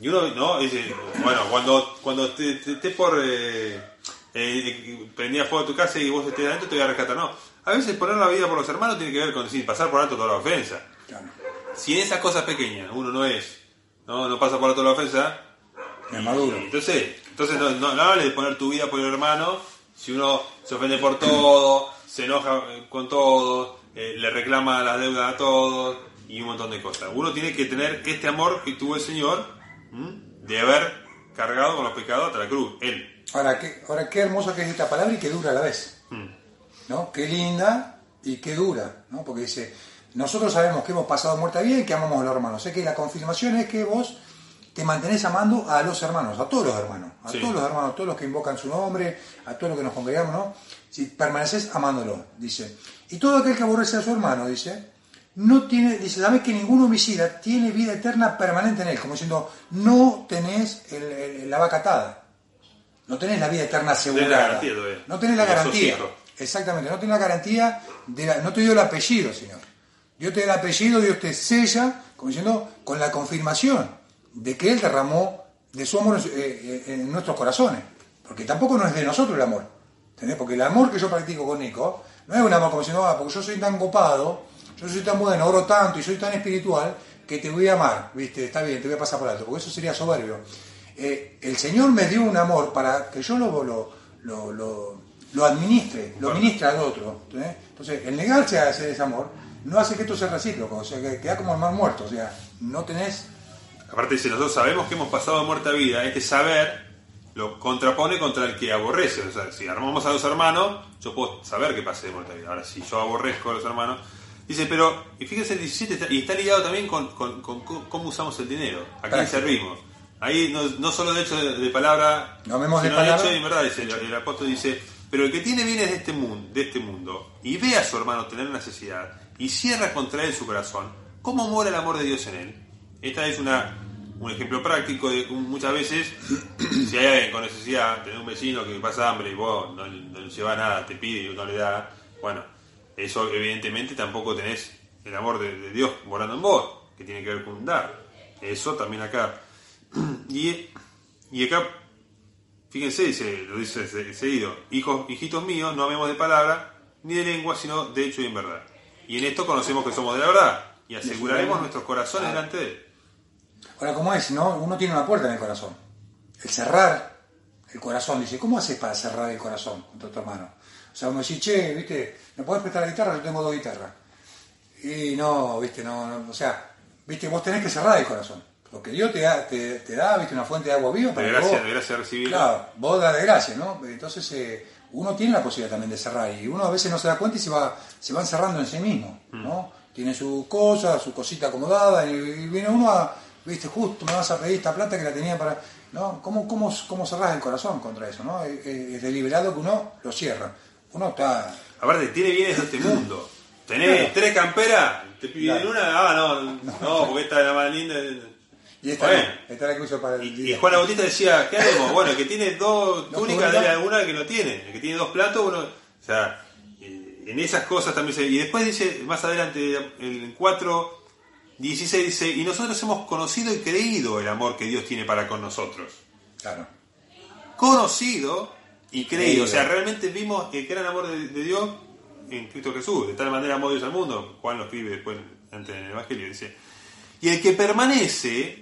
Y uno, ¿no? Dice, bueno, cuando, cuando te, por. Eh, eh, prendía fuego a tu casa y vos estés adentro, te voy a rescatar. No. A veces poner la vida por los hermanos tiene que ver con decir, pasar por alto toda la ofensa. Claro. Si en esas cosas pequeñas uno no es, no, no pasa por alto la ofensa, Es maduro. entonces, entonces no, no, no hables de poner tu vida por el hermano si uno se ofende por todo, se enoja eh, con todo, eh, le reclama las deudas a todos y un montón de cosas. Uno tiene que tener este amor que tuvo el Señor ¿m? de haber cargado con los pecados hasta la cruz, Él. Ahora, qué, ahora, qué hermosa que es esta palabra y qué dura a la vez. Mm. ¿No? Qué linda y qué dura, ¿no? Porque dice, nosotros sabemos que hemos pasado muerte a vida y que amamos a los hermanos. Sé que la confirmación es que vos te mantenés amando a los hermanos, a todos los hermanos, a Sí. todos los hermanos, a todos los que invocan su nombre, a todos los que nos congregamos, ¿no? Si permaneces amándolo, dice. Y todo aquel que aborrece a su hermano, dice, no tiene, dice, sabes que ningún homicida tiene vida eterna permanente en él, como diciendo, no tenés el- el- la vaca atada. No tenés la vida eterna asegurada. la garantía todavía. No tenés la No garantía. Exactamente, no tenés la garantía, de la- no te dio el apellido, Señor. Dios te da el apellido, Dios te sella, como diciendo, con la confirmación de que Él derramó de su amor eh, eh, en nuestros corazones. Porque tampoco no es de nosotros el amor. ¿entendés? Porque el amor que yo practico con Nico no es un amor como diciendo, ah, porque yo soy tan copado, yo soy tan bueno, oro tanto y soy tan espiritual que te voy a amar, ¿viste? Está bien, te voy a pasar por alto, porque eso sería soberbio. Eh, el Señor me dio un amor para que yo lo- lo administre, lo Claro. ministre al otro. ¿entendés? Entonces, el negarse a hacer ese amor no hace que esto sea recíproco, o sea, que queda como el mar muerto, o sea, no tenés... Aparte dice, nosotros sabemos que hemos pasado de muerte a vida, este saber lo contrapone contra el que aborrece. O sea, si armamos a los hermanos, yo puedo saber que pasé de muerte a vida. Ahora, si yo aborrezco a los hermanos, dice, pero, y fíjense el 17, está- y está ligado también con, con- con co- cómo usamos el dinero, a quién servimos. Ahí no, no solo de hecho de, de palabra, No de sino de palabra. hecho y en verdad, dice, el, el apóstol dice, pero el que tiene bienes de este, mundo, de este mundo y ve a su hermano tener necesidad y cierra contra él su corazón, ¿cómo mora el amor de Dios en él? Esta es una, un ejemplo práctico de muchas veces, si hay alguien con necesidad, tener un vecino que pasa hambre y vos no, no le llevas nada, te pide y no le da, bueno, eso evidentemente tampoco tenés el amor de, de Dios morando en vos, que tiene que ver con dar. Eso también acá. Y, y acá Fíjense, dice, lo dice se- seguido, hijos, hijitos míos, no amemos de palabra ni de lengua, sino de hecho y en verdad. Y en esto conocemos que somos de la verdad y aseguraremos nuestros corazones delante de él. Ahora, ¿cómo es? no? Uno tiene una puerta en el corazón. El cerrar el corazón, dice, ¿cómo haces para cerrar el corazón contra tu hermano? O sea, uno dice, che, viste, ¿me podés prestar la guitarra? Yo tengo dos guitarras. Y no, viste, no, no, o sea, viste, vos tenés que cerrar el corazón. Porque Dios te da, te, te da, viste, una fuente de agua viva De para que gracia, vos- de gracia recibir. Claro, vos da de gracia, ¿no? Entonces eh, uno tiene la posibilidad también de cerrar y uno a veces no se da cuenta y se va, se va encerrando en sí mismo, ¿no? Tiene su cosa, su cosita acomodada y, y viene uno a, viste, justo me vas a pedir esta plata que la tenía para... ¿No? ¿Cómo, cómo, cómo cerrás el corazón contra eso, no? Es, deliberado que uno lo cierra. Uno está... Aparte, tiene bienes de este mundo. Tenés Claro. tres camperas, te piden Claro. una, ah, no, no, porque esta es la más linda. Y esta, Bueno. no, esta la que uso para el Y, día. y Juan Bautista decía, ¿qué haremos? Bueno, el que tiene dos túnicas, dele alguna que no tiene. El que tiene dos platos, uno... O sea, eh, en esas cosas también se... Y después dice, más adelante, el 4, 16 dice, y nosotros hemos conocido y creído el amor que Dios tiene para con nosotros. Claro. Conocido y creído. Creído. O sea, realmente vimos el gran amor de, de Dios en Cristo Jesús. De tal manera amó Dios al mundo. Juan lo escribe después antes en el Evangelio. Dice, y el que permanece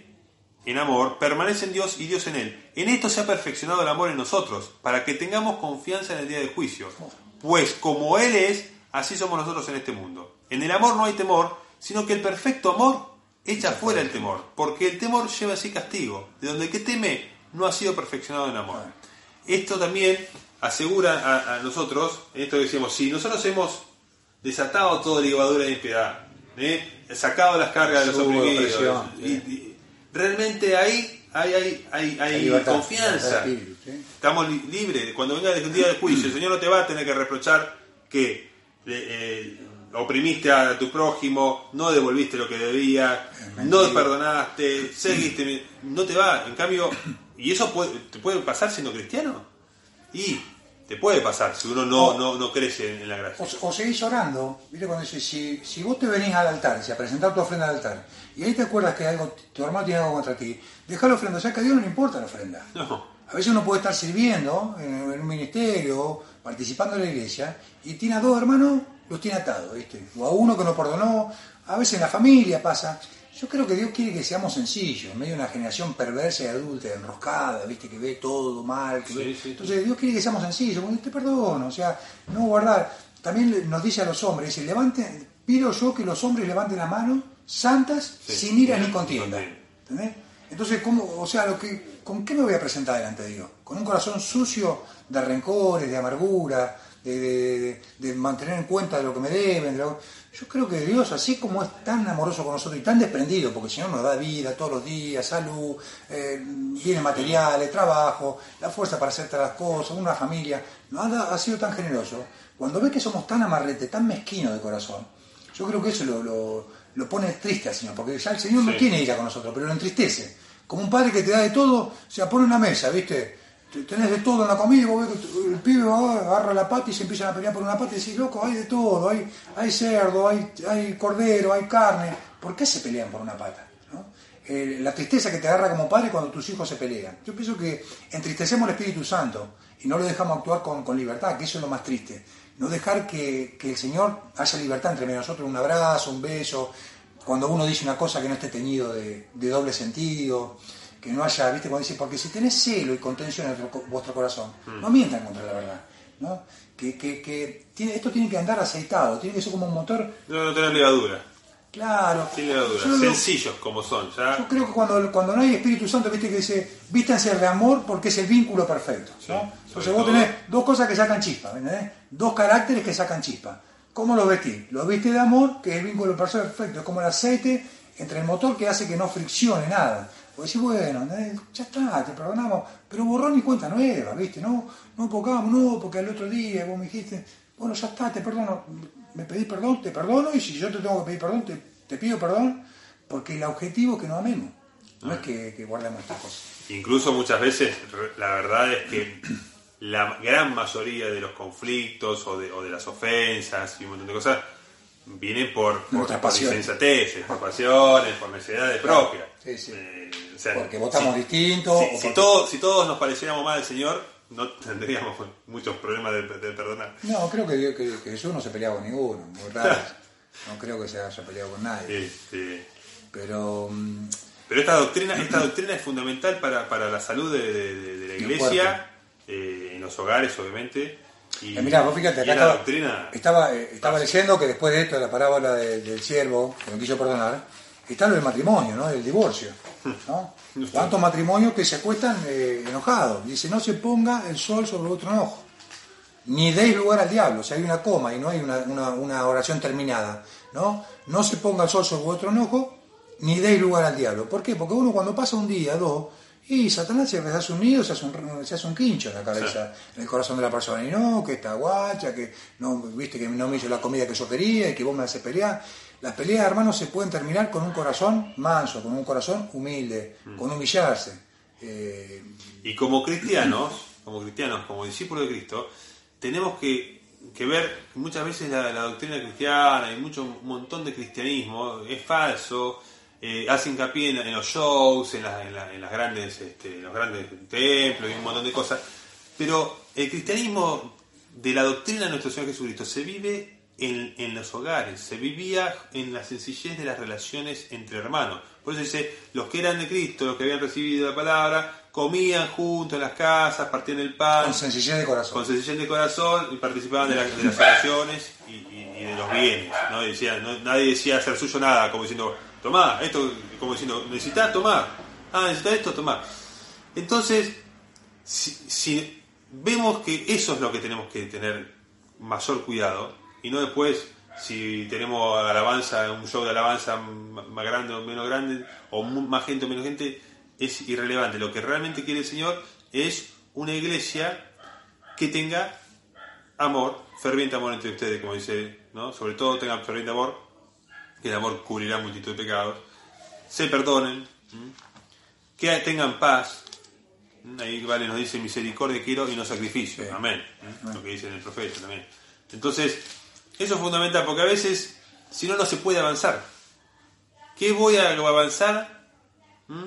en amor, permanece en Dios y Dios en él. En esto se ha perfeccionado el amor en nosotros, para que tengamos confianza en el día del juicio. Pues como Él es, así somos nosotros en este mundo. En el amor no hay temor, sino que el perfecto amor echa fuera el temor, porque el temor lleva así castigo, de donde el que teme no ha sido perfeccionado en amor. Esto también asegura a, a nosotros, en esto que decimos, si nosotros hemos desatado toda levadura de impiedad, ¿eh? sacado las cargas de los oprimidos, y- y- realmente ahí hay, hay, hay, hay Hay libertad, confianza. Estamos li- libres. Cuando venga el día del juicio, el Señor no te va a tener que reprochar que eh, oprimiste a tu prójimo, no devolviste lo que debía, no perdonaste, seguiste. No te va. En cambio, ¿y eso puede, te puede pasar siendo cristiano? Y te puede pasar si uno no, no, no crece en la gracia. O, o seguís orando, ¿viste? Cuando dice, si, si vos te venís al altar, si a presentar tu ofrenda al altar, y ahí te acuerdas que algo, tu hermano tiene algo contra ti, deja la ofrenda, o sea que a Dios no le importa la ofrenda. No. A veces uno puede estar sirviendo en, en un ministerio, participando en la iglesia, y tiene a dos hermanos, los tiene atados, ¿viste? O a uno que no perdonó, a veces en la familia pasa. Yo creo que Dios quiere que seamos sencillos, en medio de una generación perversa y adulta, enroscada, ¿viste? Que ve todo mal. Que Sí, ve- sí, Entonces Dios quiere que seamos sencillos, porque te perdono, o sea, no guardar. También nos dice a los hombres, dice, levanten, pido yo que los hombres levanten la mano santas, Sí, sin ira ni contienda. Entonces, ¿cómo, o sea, lo que, ¿con qué me voy a presentar delante de Dios? ¿Con un corazón sucio de rencores, de amargura, de, de- de- de mantener en cuenta de lo que me deben? de lo- Yo creo que Dios, así como es tan amoroso con nosotros y tan desprendido, porque el Señor nos da vida todos los días, salud, eh, bienes materiales, trabajo, la fuerza para hacer todas las cosas, una familia, nos ha sido tan generoso. Cuando ve que somos tan amarrete, tan mezquinos de corazón, yo creo que eso lo, lo- lo pone triste al Señor, porque ya el Señor no tiene ira con nosotros, pero lo entristece. Como un padre que te da de todo, o sea, pone una mesa, ¿viste? Te- Tenés de todo en la comida y vos ves que el pibe va, agarra la pata y se empiezan a pelear por una pata y decís, loco, hay de todo, hay, hay cerdo, hay, hay cordero, hay carne. ¿Por qué se pelean por una pata? ¿no? Eh, la tristeza que te agarra como padre cuando tus hijos se pelean. Yo pienso que entristecemos al Espíritu Santo y no lo dejamos actuar con, con libertad, que eso es lo más triste. No dejar que, que el Señor haya libertad entre nosotros, un abrazo, un beso, cuando uno dice una cosa que no esté teñido de, de doble sentido, que no haya, viste, cuando dice, porque si tenés celo y contención en vuestro- vuestro corazón, no mientan contra la verdad. ¿no? Que, que, que tiene, esto tiene que andar aceitado, tiene que ser como un motor, No, no tener levadura. Claro. Sin. Yo lo- Sencillos como son. yo ¿ya? creo que cuando, cuando no hay Espíritu Santo, viste que dice, vístanse de amor porque es el vínculo perfecto. ¿no? Sí, Entonces sobre vos todo. tenés dos cosas que sacan chispa, ¿me ¿entendés? Dos caracteres que sacan chispa. ¿Cómo los vestís? Los viste de amor, que es el vínculo perfecto, es como el aceite entre el motor que hace que no friccione nada. Vos decís, bueno, ya está, te perdonamos, pero borrón y cuenta nueva, ¿viste? No, no pongamos, no, porque al otro día vos me dijiste, bueno, ya está, te perdono, me pedís perdón, te perdono, y si yo te tengo que pedir perdón, te, te pido perdón, porque el objetivo es que nos amemos, no es que, que guardemos estas cosas. Incluso muchas veces la verdad es que la gran mayoría de los conflictos o de, o de las ofensas y un montón de cosas vienen por, por, por pasiones. insensateces, por pasiones, por necesidades Claro. propias. Sí, sí. Eh, o sea, Porque votamos si- distinto. si, o si porque- todo- si todos nos pareciéramos mal al Señor, no tendríamos muchos problemas de, de perdonar. No, creo que, que- que Jesús no se peleaba con ninguno, raro. No creo que se haya peleado con nadie. Este, Pero mm, Pero esta doctrina, esta doctrina es fundamental para, para la salud de, de- de- de la iglesia, eh, en los hogares, obviamente. Y, eh, mirá, vos fíjate, acá estaba, doctrina. estaba, eh, estaba leyendo que después de esto, de la parábola de- del siervo, que no quiso perdonar, está lo del matrimonio, ¿no? Del divorcio. ¿No? Tantos matrimonios que se acuestan eh, enojados. Dice, no se ponga el sol sobre otro enojo. Ni deis lugar al diablo. O sea, hay una coma y no hay una, una- una oración terminada. ¿no? no se ponga el sol sobre otro enojo, ni deis lugar al diablo. ¿Por qué? Porque uno cuando pasa un día, dos, y Satanás se hace un nido, se hace un, se hace un quincho en la cabeza, en el corazón de la persona. Y no, que está guacha, que no, viste que no me hizo la comida que yo quería y que vos me haces pelear. Las peleas, hermanos, se pueden terminar con un corazón manso, con un corazón humilde, con humillarse. Eh, Y como cristianos, como cristianos, como discípulos de Cristo, tenemos que, que ver que muchas veces la, la doctrina cristiana y mucho un montón de cristianismo es falso, eh, hace hincapié en, en los shows, en, la- en la- en las grandes, este, los grandes templos y un montón de cosas, pero el cristianismo de la doctrina de nuestro Señor Jesucristo se vive en, en los hogares, se vivía en la sencillez de las relaciones entre hermanos. Por eso dice, los que eran de Cristo, los que habían recibido la palabra, comían juntos en las casas, partían el pan, con sencillez de corazón. con sencillez de corazón y participaban de, la- de las oraciones y, y- y de los bienes. ¿no? No- nadie decía hacer suyo nada, como diciendo, tomá, esto, como diciendo, necesitas tomar, ah, necesitas esto, tomá. Entonces, si, si vemos que eso es lo que tenemos que tener mayor cuidado, y no después si tenemos alabanza, un show de alabanza más grande o menos grande, o más gente o menos gente, es irrelevante. Lo que realmente quiere el Señor es una iglesia que tenga amor, ferviente amor entre ustedes, como dice, ¿no? Sobre todo tengan ferviente amor, que el amor cubrirá multitud de pecados, se perdonen, ¿m? que tengan paz, Ahí vale, nos dice misericordia quiero y no sacrificio. Amén. Lo que dice en el profeta también. Entonces, eso es fundamental porque a veces, si no, no se puede avanzar. ¿Qué voy a avanzar ¿Mm?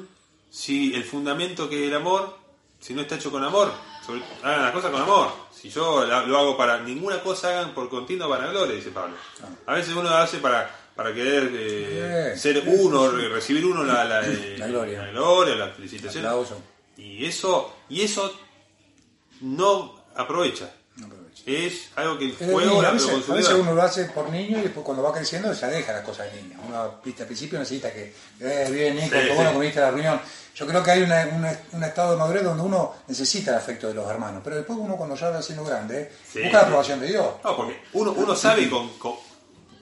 si el fundamento que es el amor, si no está hecho con amor? Sobre- hagan las cosas con amor. Si yo la- lo hago para ninguna cosa, hagan por continua vanagloria, dice Pablo. A veces uno hace para, para querer eh, ser uno, re- recibir uno la, la, eh, La gloria. la gloria, la felicitación. Y eso, y eso no aprovecha. Es algo que el de juego la a, veces, a veces uno lo hace por niño y después cuando va creciendo ya deja las cosas de niño. Uno viste, al principio necesita que, eh, bien Nico, Sí, sí. bueno viniste a la reunión. Yo creo que hay una- una- un estado de madurez donde uno necesita el afecto de los hermanos, pero después uno cuando ya va siendo grande, eh, Sí, busca la sí. aprobación de Dios. No, porque uno, uno sabe con, con,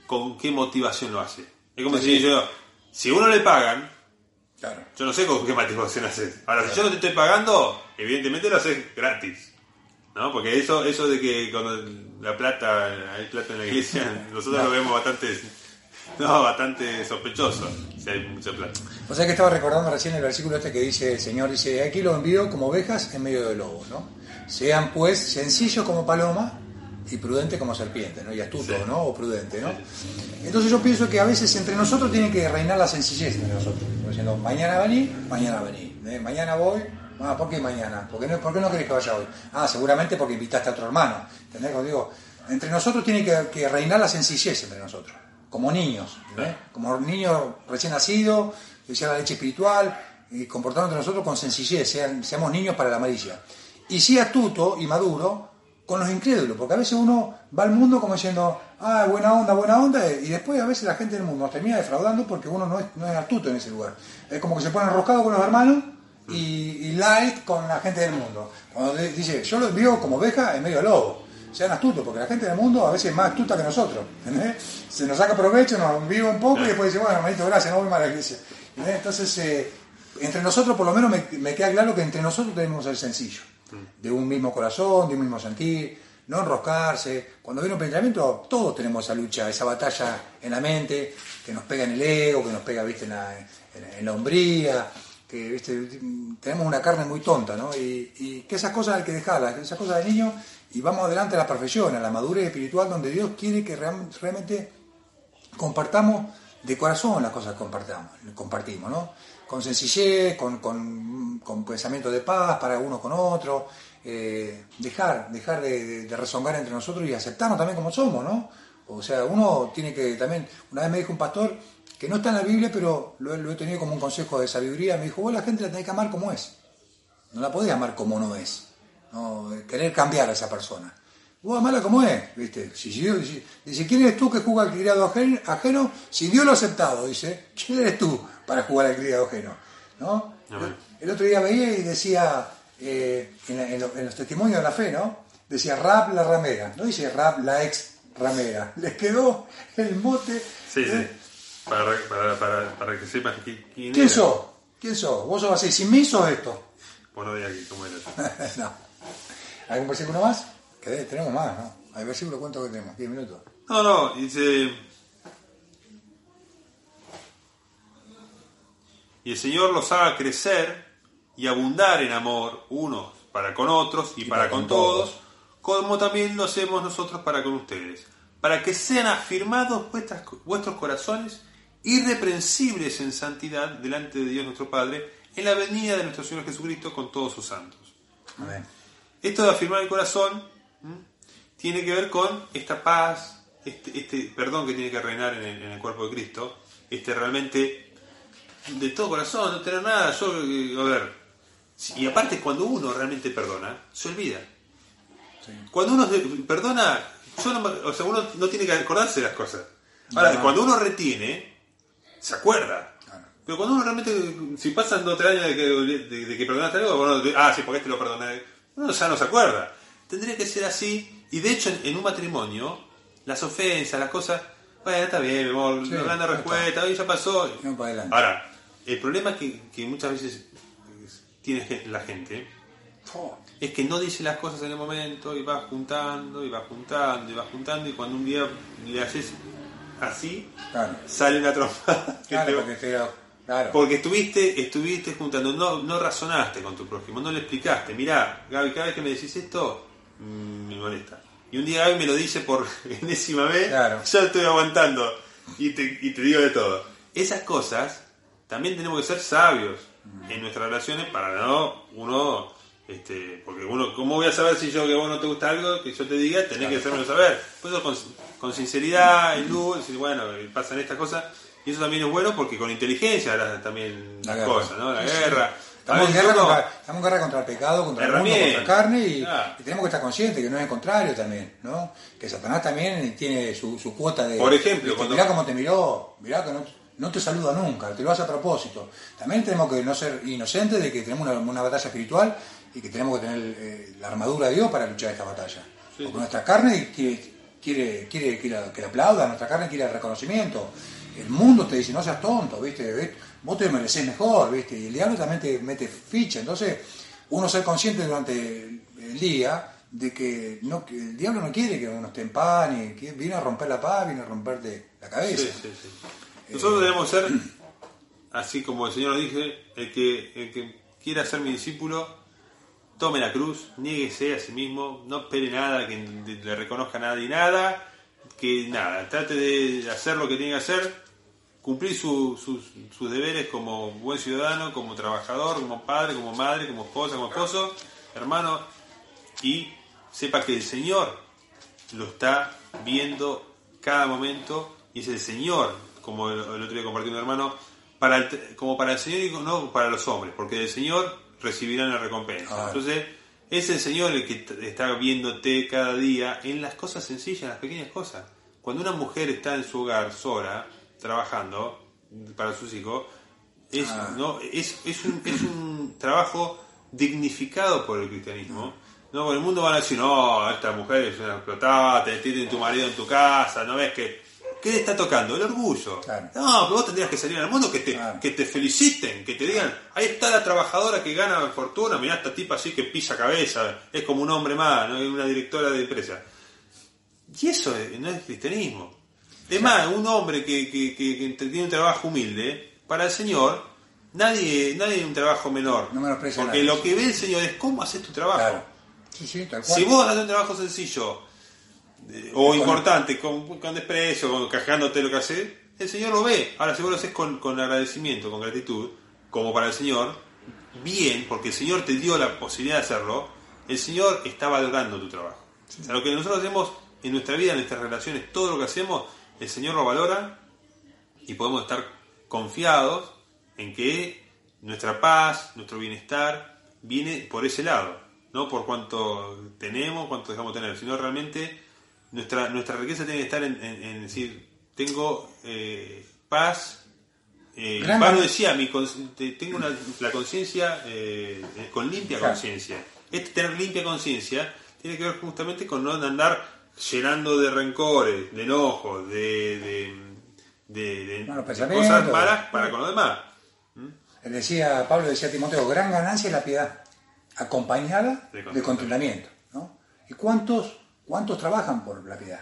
con qué motivación lo hace. Es como Sí, si sí. yo, si uno le pagan, Claro. yo no sé con qué motivación haces. Ahora, si yo no te estoy pagando, evidentemente lo haces gratis. ¿No? Porque eso, eso de que cuando la plata, hay plata en la iglesia, nosotros lo vemos bastante, no, bastante sospechoso, si hay mucha plata. O sea que estaba recordando recién el versículo este que dice el Señor, dice, aquí los envío como ovejas en medio de lobos, ¿no? Sean pues sencillos como paloma y prudentes como serpiente, ¿no? Y astutos, Sí. ¿no? O prudente, ¿no? Entonces yo pienso que a veces entre nosotros tiene que reinar la sencillez entre nosotros. Diciendo, mañana vení, mañana vení. ¿eh? Mañana voy, ah, ¿por qué mañana? ¿Por qué, no, ¿Por qué no querés que vaya hoy? Ah, seguramente porque invitaste a otro hermano. ¿Entendés? Como digo, entre nosotros tiene que, que reinar la sencillez entre nosotros. Como niños, ¿entendés? Como niños recién nacidos, que sea la leche espiritual, y comportarnos entre nosotros con sencillez, sean, seamos niños para la amarilla. Y sí astuto y maduro con los incrédulos, porque a veces uno va al mundo como diciendo, ah, buena onda, buena onda, y después a veces la gente del mundo nos termina defraudando porque uno no es, no es astuto en ese lugar. Es como que se pone enroscado con los hermanos y, y light con la gente del mundo. Cuando dice, yo los veo como oveja en medio de lobo. Sean astutos, porque la gente del mundo a veces es más astuta que nosotros. ¿entendés? Se nos saca provecho, nos vive un poco y después dice, bueno, hermanito, gracias, no voy más a la iglesia. ¿entendés? Entonces, eh, entre nosotros, por lo menos me, me queda claro que entre nosotros tenemos el sencillo. De un mismo corazón, de un mismo sentir, no enroscarse. Cuando viene un pensamiento, todos tenemos esa lucha, esa batalla en la mente, que nos pega en el ego, que nos pega, viste, en la, en, en la hombría, que, tenemos una carne muy tonta, ¿no? Y, y que esas cosas hay que dejarlas, esas cosas de niño, y vamos adelante a la perfección, a la madurez espiritual, donde Dios quiere que real- realmente compartamos de corazón las cosas que compartamos, compartimos, ¿no? Con sencillez, con, con, pensamiento de paz para uno con otro, eh, dejar, dejar de, de- de rezongar entre nosotros y aceptarnos también como somos, ¿no? O sea, uno tiene que también, una vez me dijo un pastor, que no está en la Biblia, pero lo, he- lo he tenido como un consejo de sabiduría, me dijo, vos la gente la tenés que amar como es, no la podés amar como no es, no querer cambiar a esa persona. Vos amala como es, ¿viste? Si, si si- dice, ¿quién eres tú que juzga al criado ajeno, ajeno? Si Dios lo ha aceptado, dice, ¿quién eres tú para jugar al criado ajeno? ¿No? Amén. El otro día veía y decía, eh, en, la- en lo- en los testimonios de la fe, ¿no? Decía Rab la ramera, no dice Rab la ex ramera. Les quedó el mote. Sí, sí. Para, para, para, para que sepas qui- quién ¿Quién era. sos? ¿Quién sos? Vos sos así, sin mí sos esto. Bueno, de aquí, ¿cómo era? no. ¿Algún versículo más? Que tenemos más, ¿no? Hay versículo, ¿cuánto que tenemos? 10 minutos. No, no, dice. Y el Señor los haga crecer y abundar en amor unos para con otros y, para, con, todos, como también lo hacemos nosotros para con ustedes, para que sean afirmados vuestras- vuestros corazones irreprensibles en santidad delante de Dios nuestro Padre, en la venida de nuestro Señor Jesucristo con todos sus santos. Amén. Esto de afirmar el corazón ¿m? tiene que ver con esta paz, este, este perdón que tiene que reinar en el, en el cuerpo de Cristo, este realmente de todo corazón, no tener nada. Yo, eh, a ver, y aparte cuando uno realmente perdona, se olvida. Sí. Cuando uno perdona, yo no me- o sea, uno no tiene que acordarse de las cosas. Ahora, No. cuando uno retiene, se acuerda. Claro. Pero cuando uno realmente, si pasan dos o tres años de que, de, de que perdonaste algo, bueno, ah, sí, porque este lo perdoné, uno ya no se acuerda. Tendría que ser así, y de hecho en, en un matrimonio, las ofensas, las cosas, bueno, está bien, mi amor, Sí, no gana respuesta, hoy ya pasó. No, para adelante. Ahora, el problema que, que muchas veces tiene la gente es que no dice las cosas en el momento y va juntando y va juntando y va juntando y cuando un día le haces así, Claro. sale una trompa. que Claro, te- porque te- Claro. Porque estuviste, estuviste juntando, no, no razonaste con tu prójimo, no le explicaste. Mirá, Gaby, cada vez que me decís esto, mm, me molesta. Y un día Gaby me lo dice por enésima vez, ya estoy aguantando y te, y te digo de todo. Esas cosas también tenemos que ser sabios en nuestras relaciones para no uno, este, porque uno, ¿cómo voy a saber si yo que vos no te gusta algo que yo te diga? Tenés que hacérmelo saber. Pues eso con, con sinceridad, en luz, decir, bueno, pasan estas cosas. Y eso también es bueno porque con inteligencia harás también La las cosas, ¿no? La Sí, sí. guerra. Estamos en, guerra contra, estamos en guerra contra el pecado, contra el mundo, contra la carne y, tenemos que estar conscientes que no es el contrario también, ¿no? Que Satanás también tiene su, su cuota de... Por ejemplo, de cuando- Mirá cómo te miró, mirá que no, no te saluda nunca, te lo hace a propósito. También tenemos que no ser inocentes de que tenemos una, una batalla espiritual y que tenemos que tener eh, la armadura de Dios para luchar esta batalla. Sí. Porque nuestra carne quiere, quiere, quiere que, la, que la aplaudan, nuestra carne quiere el reconocimiento. El mundo te dice, no seas tonto, ¿viste? Vos te mereces mejor, ¿viste? Y el diablo también te mete ficha. Entonces, uno ser consciente durante el, día de que, no, que el diablo no quiere que uno esté en paz, ni que viene a romper la paz, viene a romperte la cabeza. Sí, sí, sí. Nosotros debemos ser, así como el Señor nos dice, el que, el que quiera ser mi discípulo, tome la cruz, niéguese a sí mismo, no espere nada, que le reconozca a nadie nada, que nada, trate de hacer lo que tiene que hacer, cumplir su- sus, sus deberes como buen ciudadano, como trabajador, como padre, como madre, como esposa, como esposo, hermano, y sepa que el Señor lo está viendo cada momento y es el Señor, como el, el otro día compartí un hermano, el- como para el Señor y no para los hombres, porque del Señor recibirán la recompensa. Ah. Entonces, es el Señor el que está viéndote cada día en las cosas sencillas, en las pequeñas cosas. Cuando una mujer está en su hogar sola, trabajando para sus hijos, es, Ah. ¿no? es, es, un, es un trabajo dignificado por el cristianismo. No, porque el mundo van a decir, no, esta mujer es una explotada, te tiene tu marido en tu casa, ¿no ves que ¿Qué le está tocando? El orgullo. Claro. No, pero vos tendrías que salir al mundo que te, Claro. que te feliciten, que te digan, ahí está la trabajadora que gana fortuna, mirá esta tipa así que pisa cabeza, es como un hombre más, ¿no? Una directora de empresa. Y eso es- no es cristianismo. Es más, un hombre que, que, que- tiene un trabajo humilde, para el Señor, nadie nadie hay un trabajo menor. No menosprecia a porque nadie. lo que ve el Señor es cómo haces tu trabajo. Claro. Sí, sí, tal cual. Si vos haces un trabajo sencillo o importante, con, con desprecio, con, cajándote lo que haces, el Señor lo ve. Ahora, si vos lo haces con, con agradecimiento, con gratitud, como para el Señor, bien, porque el Señor te dio la posibilidad de hacerlo, el Señor está valorando tu trabajo. O sea, lo que nosotros hacemos en nuestra vida, en nuestras relaciones, todo lo que hacemos, el Señor lo valora y podemos estar confiados en que nuestra paz, nuestro bienestar viene por ese lado, no por cuánto tenemos, cuánto dejamos tener, sino realmente nuestra nuestra riqueza tiene que estar en, en- en decir, tengo eh, paz. Eh, Pablo decía, mi tengo una- la conciencia eh, eh, con limpia Claro. conciencia. Este tener limpia conciencia tiene que ver justamente con no andar llenando de rencores, de enojos, de, de, de- cosas malas para con los demás. Él decía, Pablo decía a Timoteo, gran ganancia es la piedad, acompañada De contentamiento. ¿no? ¿Y cuántos, cuántos trabajan por la piedad?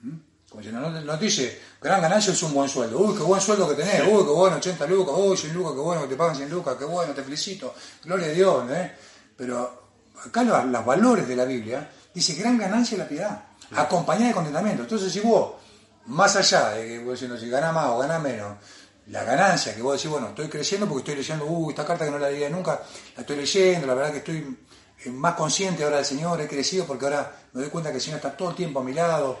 ¿Mm? Como si no, no, dice, gran ganancia es un buen sueldo. Uy, qué buen sueldo que tenés. Uy, qué bueno, 80 lucas. Uy, 100 lucas, qué bueno que te pagan 100 lucas. Qué bueno, te felicito. Gloria a Dios. ¿eh? Pero acá los, los valores de la Biblia dice gran ganancia es la piedad, acompañada de contentamiento. Entonces, si vos, más allá de que vos si ganás más o ganás menos, la ganancia que vos decís, bueno, estoy creciendo porque estoy leyendo, uy, esta carta que no la leía nunca, la estoy leyendo, la verdad que estoy más consciente ahora del Señor, he crecido porque ahora me doy cuenta que el Señor está todo el tiempo a mi lado.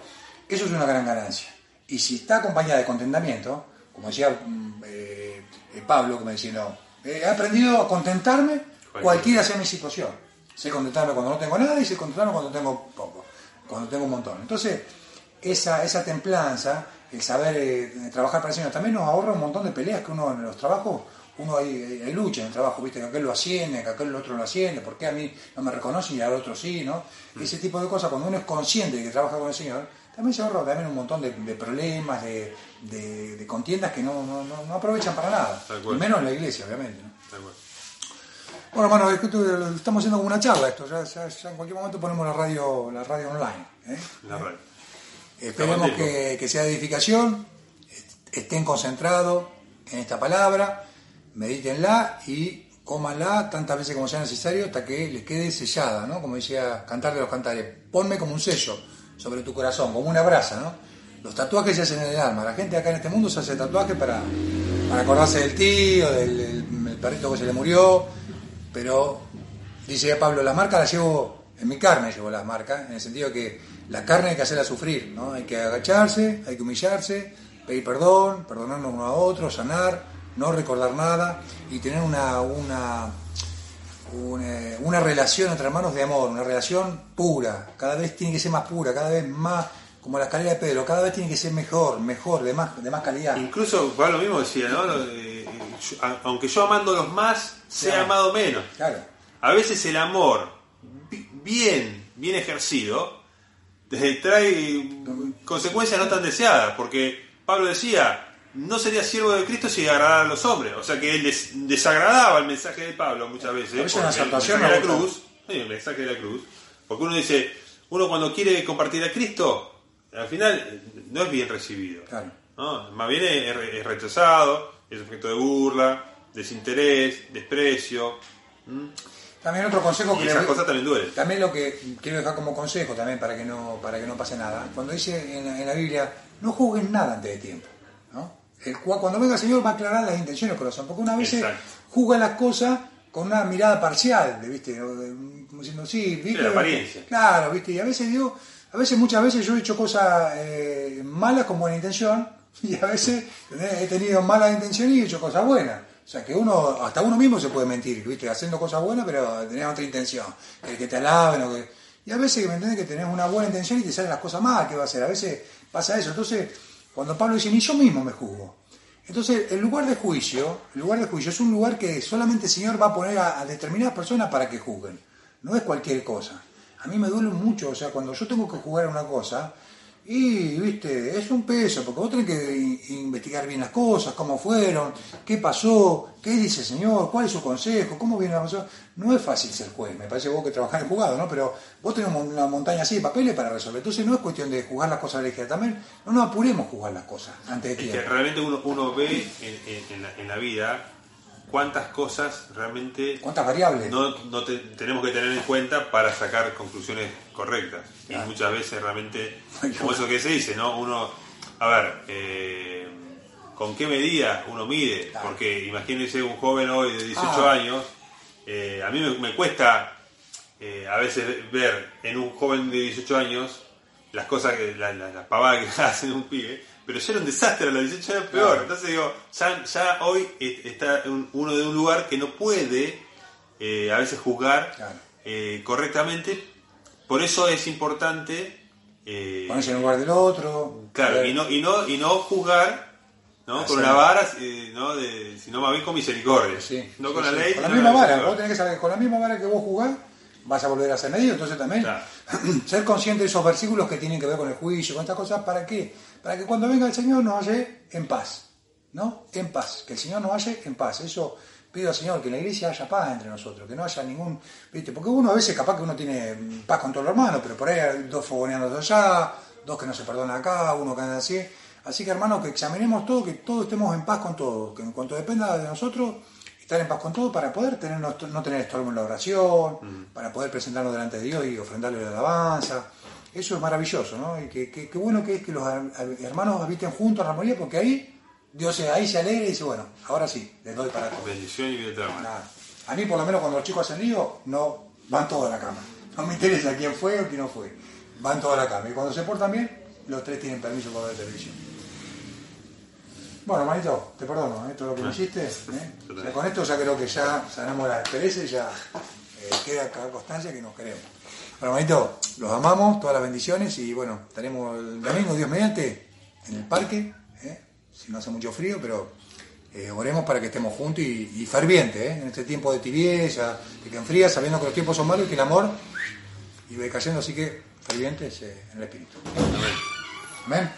Eso es una gran ganancia. Y si está acompañada de contentamiento, como decía mm, eh, eh, Pablo, me decía, no, eh, he aprendido a contentarme cualquiera sea mi situación. Sé contentarme cuando no tengo nada y sé contentarme cuando tengo poco, cuando tengo un montón. Entonces, esa, esa templanza, el saber eh, trabajar para el Señor, también nos ahorra un montón de peleas que uno en los trabajos, uno hay, hay lucha en el trabajo, viste, que aquel lo asciende, que aquel otro lo asciende, ¿por qué a mí no me reconocen y al otro sí, no? Ese tipo de cosas, cuando uno es consciente de que trabaja con el Señor, también se ahorra también un montón de, de problemas, de, de- de contiendas que no, no, no- no aprovechan para nada. Y menos en la iglesia, obviamente. ¿no? Bueno, hermano, estamos haciendo como una charla esto, ya, ya- ya en cualquier momento ponemos la radio, la radio online. ¿eh? La radio. Esperemos Estamos que, que sea de edificación, est- estén concentrados en esta palabra medítenla y cómanla tantas veces como sea necesario hasta que les quede sellada, ¿no? Como decía Cantar de los Cantares, ponme como un sello sobre tu corazón, como una brasa, ¿no? Los tatuajes se hacen en el alma. La gente acá en este mundo se hace tatuajes para, para acordarse del tío, del, perrito que se le murió, pero dice Pablo, las marcas las llevo, en mi carne llevo las marcas, en el sentido que la carne hay que hacerla sufrir, ¿no? Hay que agacharse, hay que humillarse, pedir perdón, perdonarnos uno a otro, sanar, no recordar nada y tener una, una, una, una relación entre hermanos de amor, una relación pura, cada vez tiene que ser más pura, cada vez más como la escalera de Pedro, cada vez tiene que ser mejor, mejor, de más, de más calidad. Incluso Pablo mismo decía, ¿no? Eh, yo- a- aunque yo amándolos más, sea Claro. amado menos. Claro, A veces el amor bi- bien, bien ejercido eh, trae consecuencias no tan deseadas, porque Pablo decía, no sería siervo de Cristo si agradara a los hombres, o sea que él des- desagradaba el mensaje de Pablo muchas veces, porque una el exaltación mensaje de la no gusta. cruz, sí, el mensaje de la cruz, porque uno dice, uno cuando quiere compartir a Cristo, al final eh, no es bien recibido. claro. ¿no? Más bien es, es- es rechazado, es objeto de burla, desinterés, desprecio. También otro consejo Y que esas le- cosas también duelen. También lo que quiero dejar como consejo también para que no, para que no pase nada. Cuando dice en, la- en la Biblia, no juzguen nada antes de tiempo. ¿No? El cua- cuando venga el Señor va a aclarar las intenciones del corazón, porque una vez juzga las cosas con una mirada parcial, de, ¿viste? Como diciendo, sí, ¿viste? la apariencia. Claro, ¿viste? Y a veces digo, a veces, muchas veces yo he hecho cosas eh, malas con buena intención, y a veces he tenido malas intenciones y he hecho cosas buenas. O sea, que uno, hasta uno mismo se puede mentir, ¿viste? Haciendo cosas buenas, pero tenés otra intención. Que, que te alaben o que... Y a veces, ¿me entendés? Que tenés una buena intención y te salen las cosas mal, ¿qué va a hacer? A veces pasa eso. Entonces, cuando Pablo dice, ni yo mismo me juzgo. Entonces, el lugar de juicio, el lugar de juicio es un lugar que solamente el Señor va a poner a, a determinadas personas para que juzguen. No es cualquier cosa. A mí me duele mucho, o sea, cuando yo tengo que jugar una cosa, y, viste, es un peso, porque vos tenés que in- investigar bien las cosas, cómo fueron, qué pasó, qué dice el Señor, cuál es su consejo, cómo viene la persona. No es fácil ser juez, me parece vos que trabajás en jugado, ¿no? Pero vos tenés una montaña así de papeles para resolver. Entonces no es cuestión de jugar las cosas legisladas, también no nos apuremos jugar las cosas antes de Es que tiempo. realmente uno, uno ve en, en- en la, en la vida cuántas cosas realmente ¿Cuántas variables? no, no te- tenemos que tener en cuenta para sacar conclusiones correctas. Claro. Y muchas veces realmente, como eso que se dice, ¿no? Uno, a ver, eh, ¿con qué medida uno mide? Claro. Porque imagínense un joven hoy de 18 Ah. años, eh, a mí me, me cuesta eh, a veces ver en un joven de 18 años las cosas, que la, la, las pavadas que hacen un pibe, pero ya era un desastre a los 18 años peor. Claro. Entonces digo, ya, ya hoy está un- uno de un lugar que no puede eh, a veces juzgar Claro. eh, correctamente. Por eso es importante, eh, Ponerse en el lugar del otro. claro, y no, y no, y no juzgar ¿no? Con una vara, eh, ¿no? de, sino más bien con misericordia. Sí, no sí, con sí. la ley. Con la misma vara, vos tenés que saber que con la misma vara que vos jugás, vas a volver a ser medido, entonces también Claro. ser consciente de esos versículos que tienen que ver con el juicio, con estas cosas, ¿para qué? Para que cuando venga el Señor nos halle en paz, ¿no? En paz, que el Señor nos halle en paz. Eso pido al Señor, que en la iglesia haya paz entre nosotros, que no haya ningún, ¿viste? Porque uno a veces capaz que uno tiene paz con todos los hermanos, pero por ahí hay dos fogoneando allá, dos que no se perdonan acá, uno que anda así. Así que hermanos, que examinemos todo, que todos estemos en paz con todo, que en cuanto dependa de nosotros, estar en paz con todo para poder tener, no, tener estorbo en la oración, para poder presentarnos delante de Dios y ofrendarle la alabanza. Eso es maravilloso, ¿no? Y que, que- que bueno que es que los her- hermanos habiten juntos en armonía, porque ahí Dios se- ahí se alegra y dice, bueno, ahora sí, les doy para todo. Bendición y vida eterna. Nada. A mí, por lo menos, cuando los chicos hacen lío, no van todos a la cama. No me interesa quién fue o quién no fue. Van todos a la cama. Y cuando se portan bien, los tres tienen permiso para ver televisión. Bueno, manito, te perdono, ¿eh? todo lo que me hiciste. ¿eh? O sea, con esto ya creo que ya sanamos las perezas y ya eh, queda constancia que nos queremos. Bueno, manito, los amamos, todas las bendiciones y bueno, estaremos el domingo, Dios mediante, en el parque, no hace mucho frío, pero eh, oremos para que estemos juntos y, y fervientes ¿eh? en este tiempo de tibieza, de que enfría, sabiendo que los tiempos son malos y que el amor iba cayendo, así que fervientes eh, en el espíritu. Amén. Amén.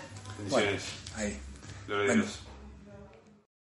Bueno, ahí. Gloria a Bueno, Dios.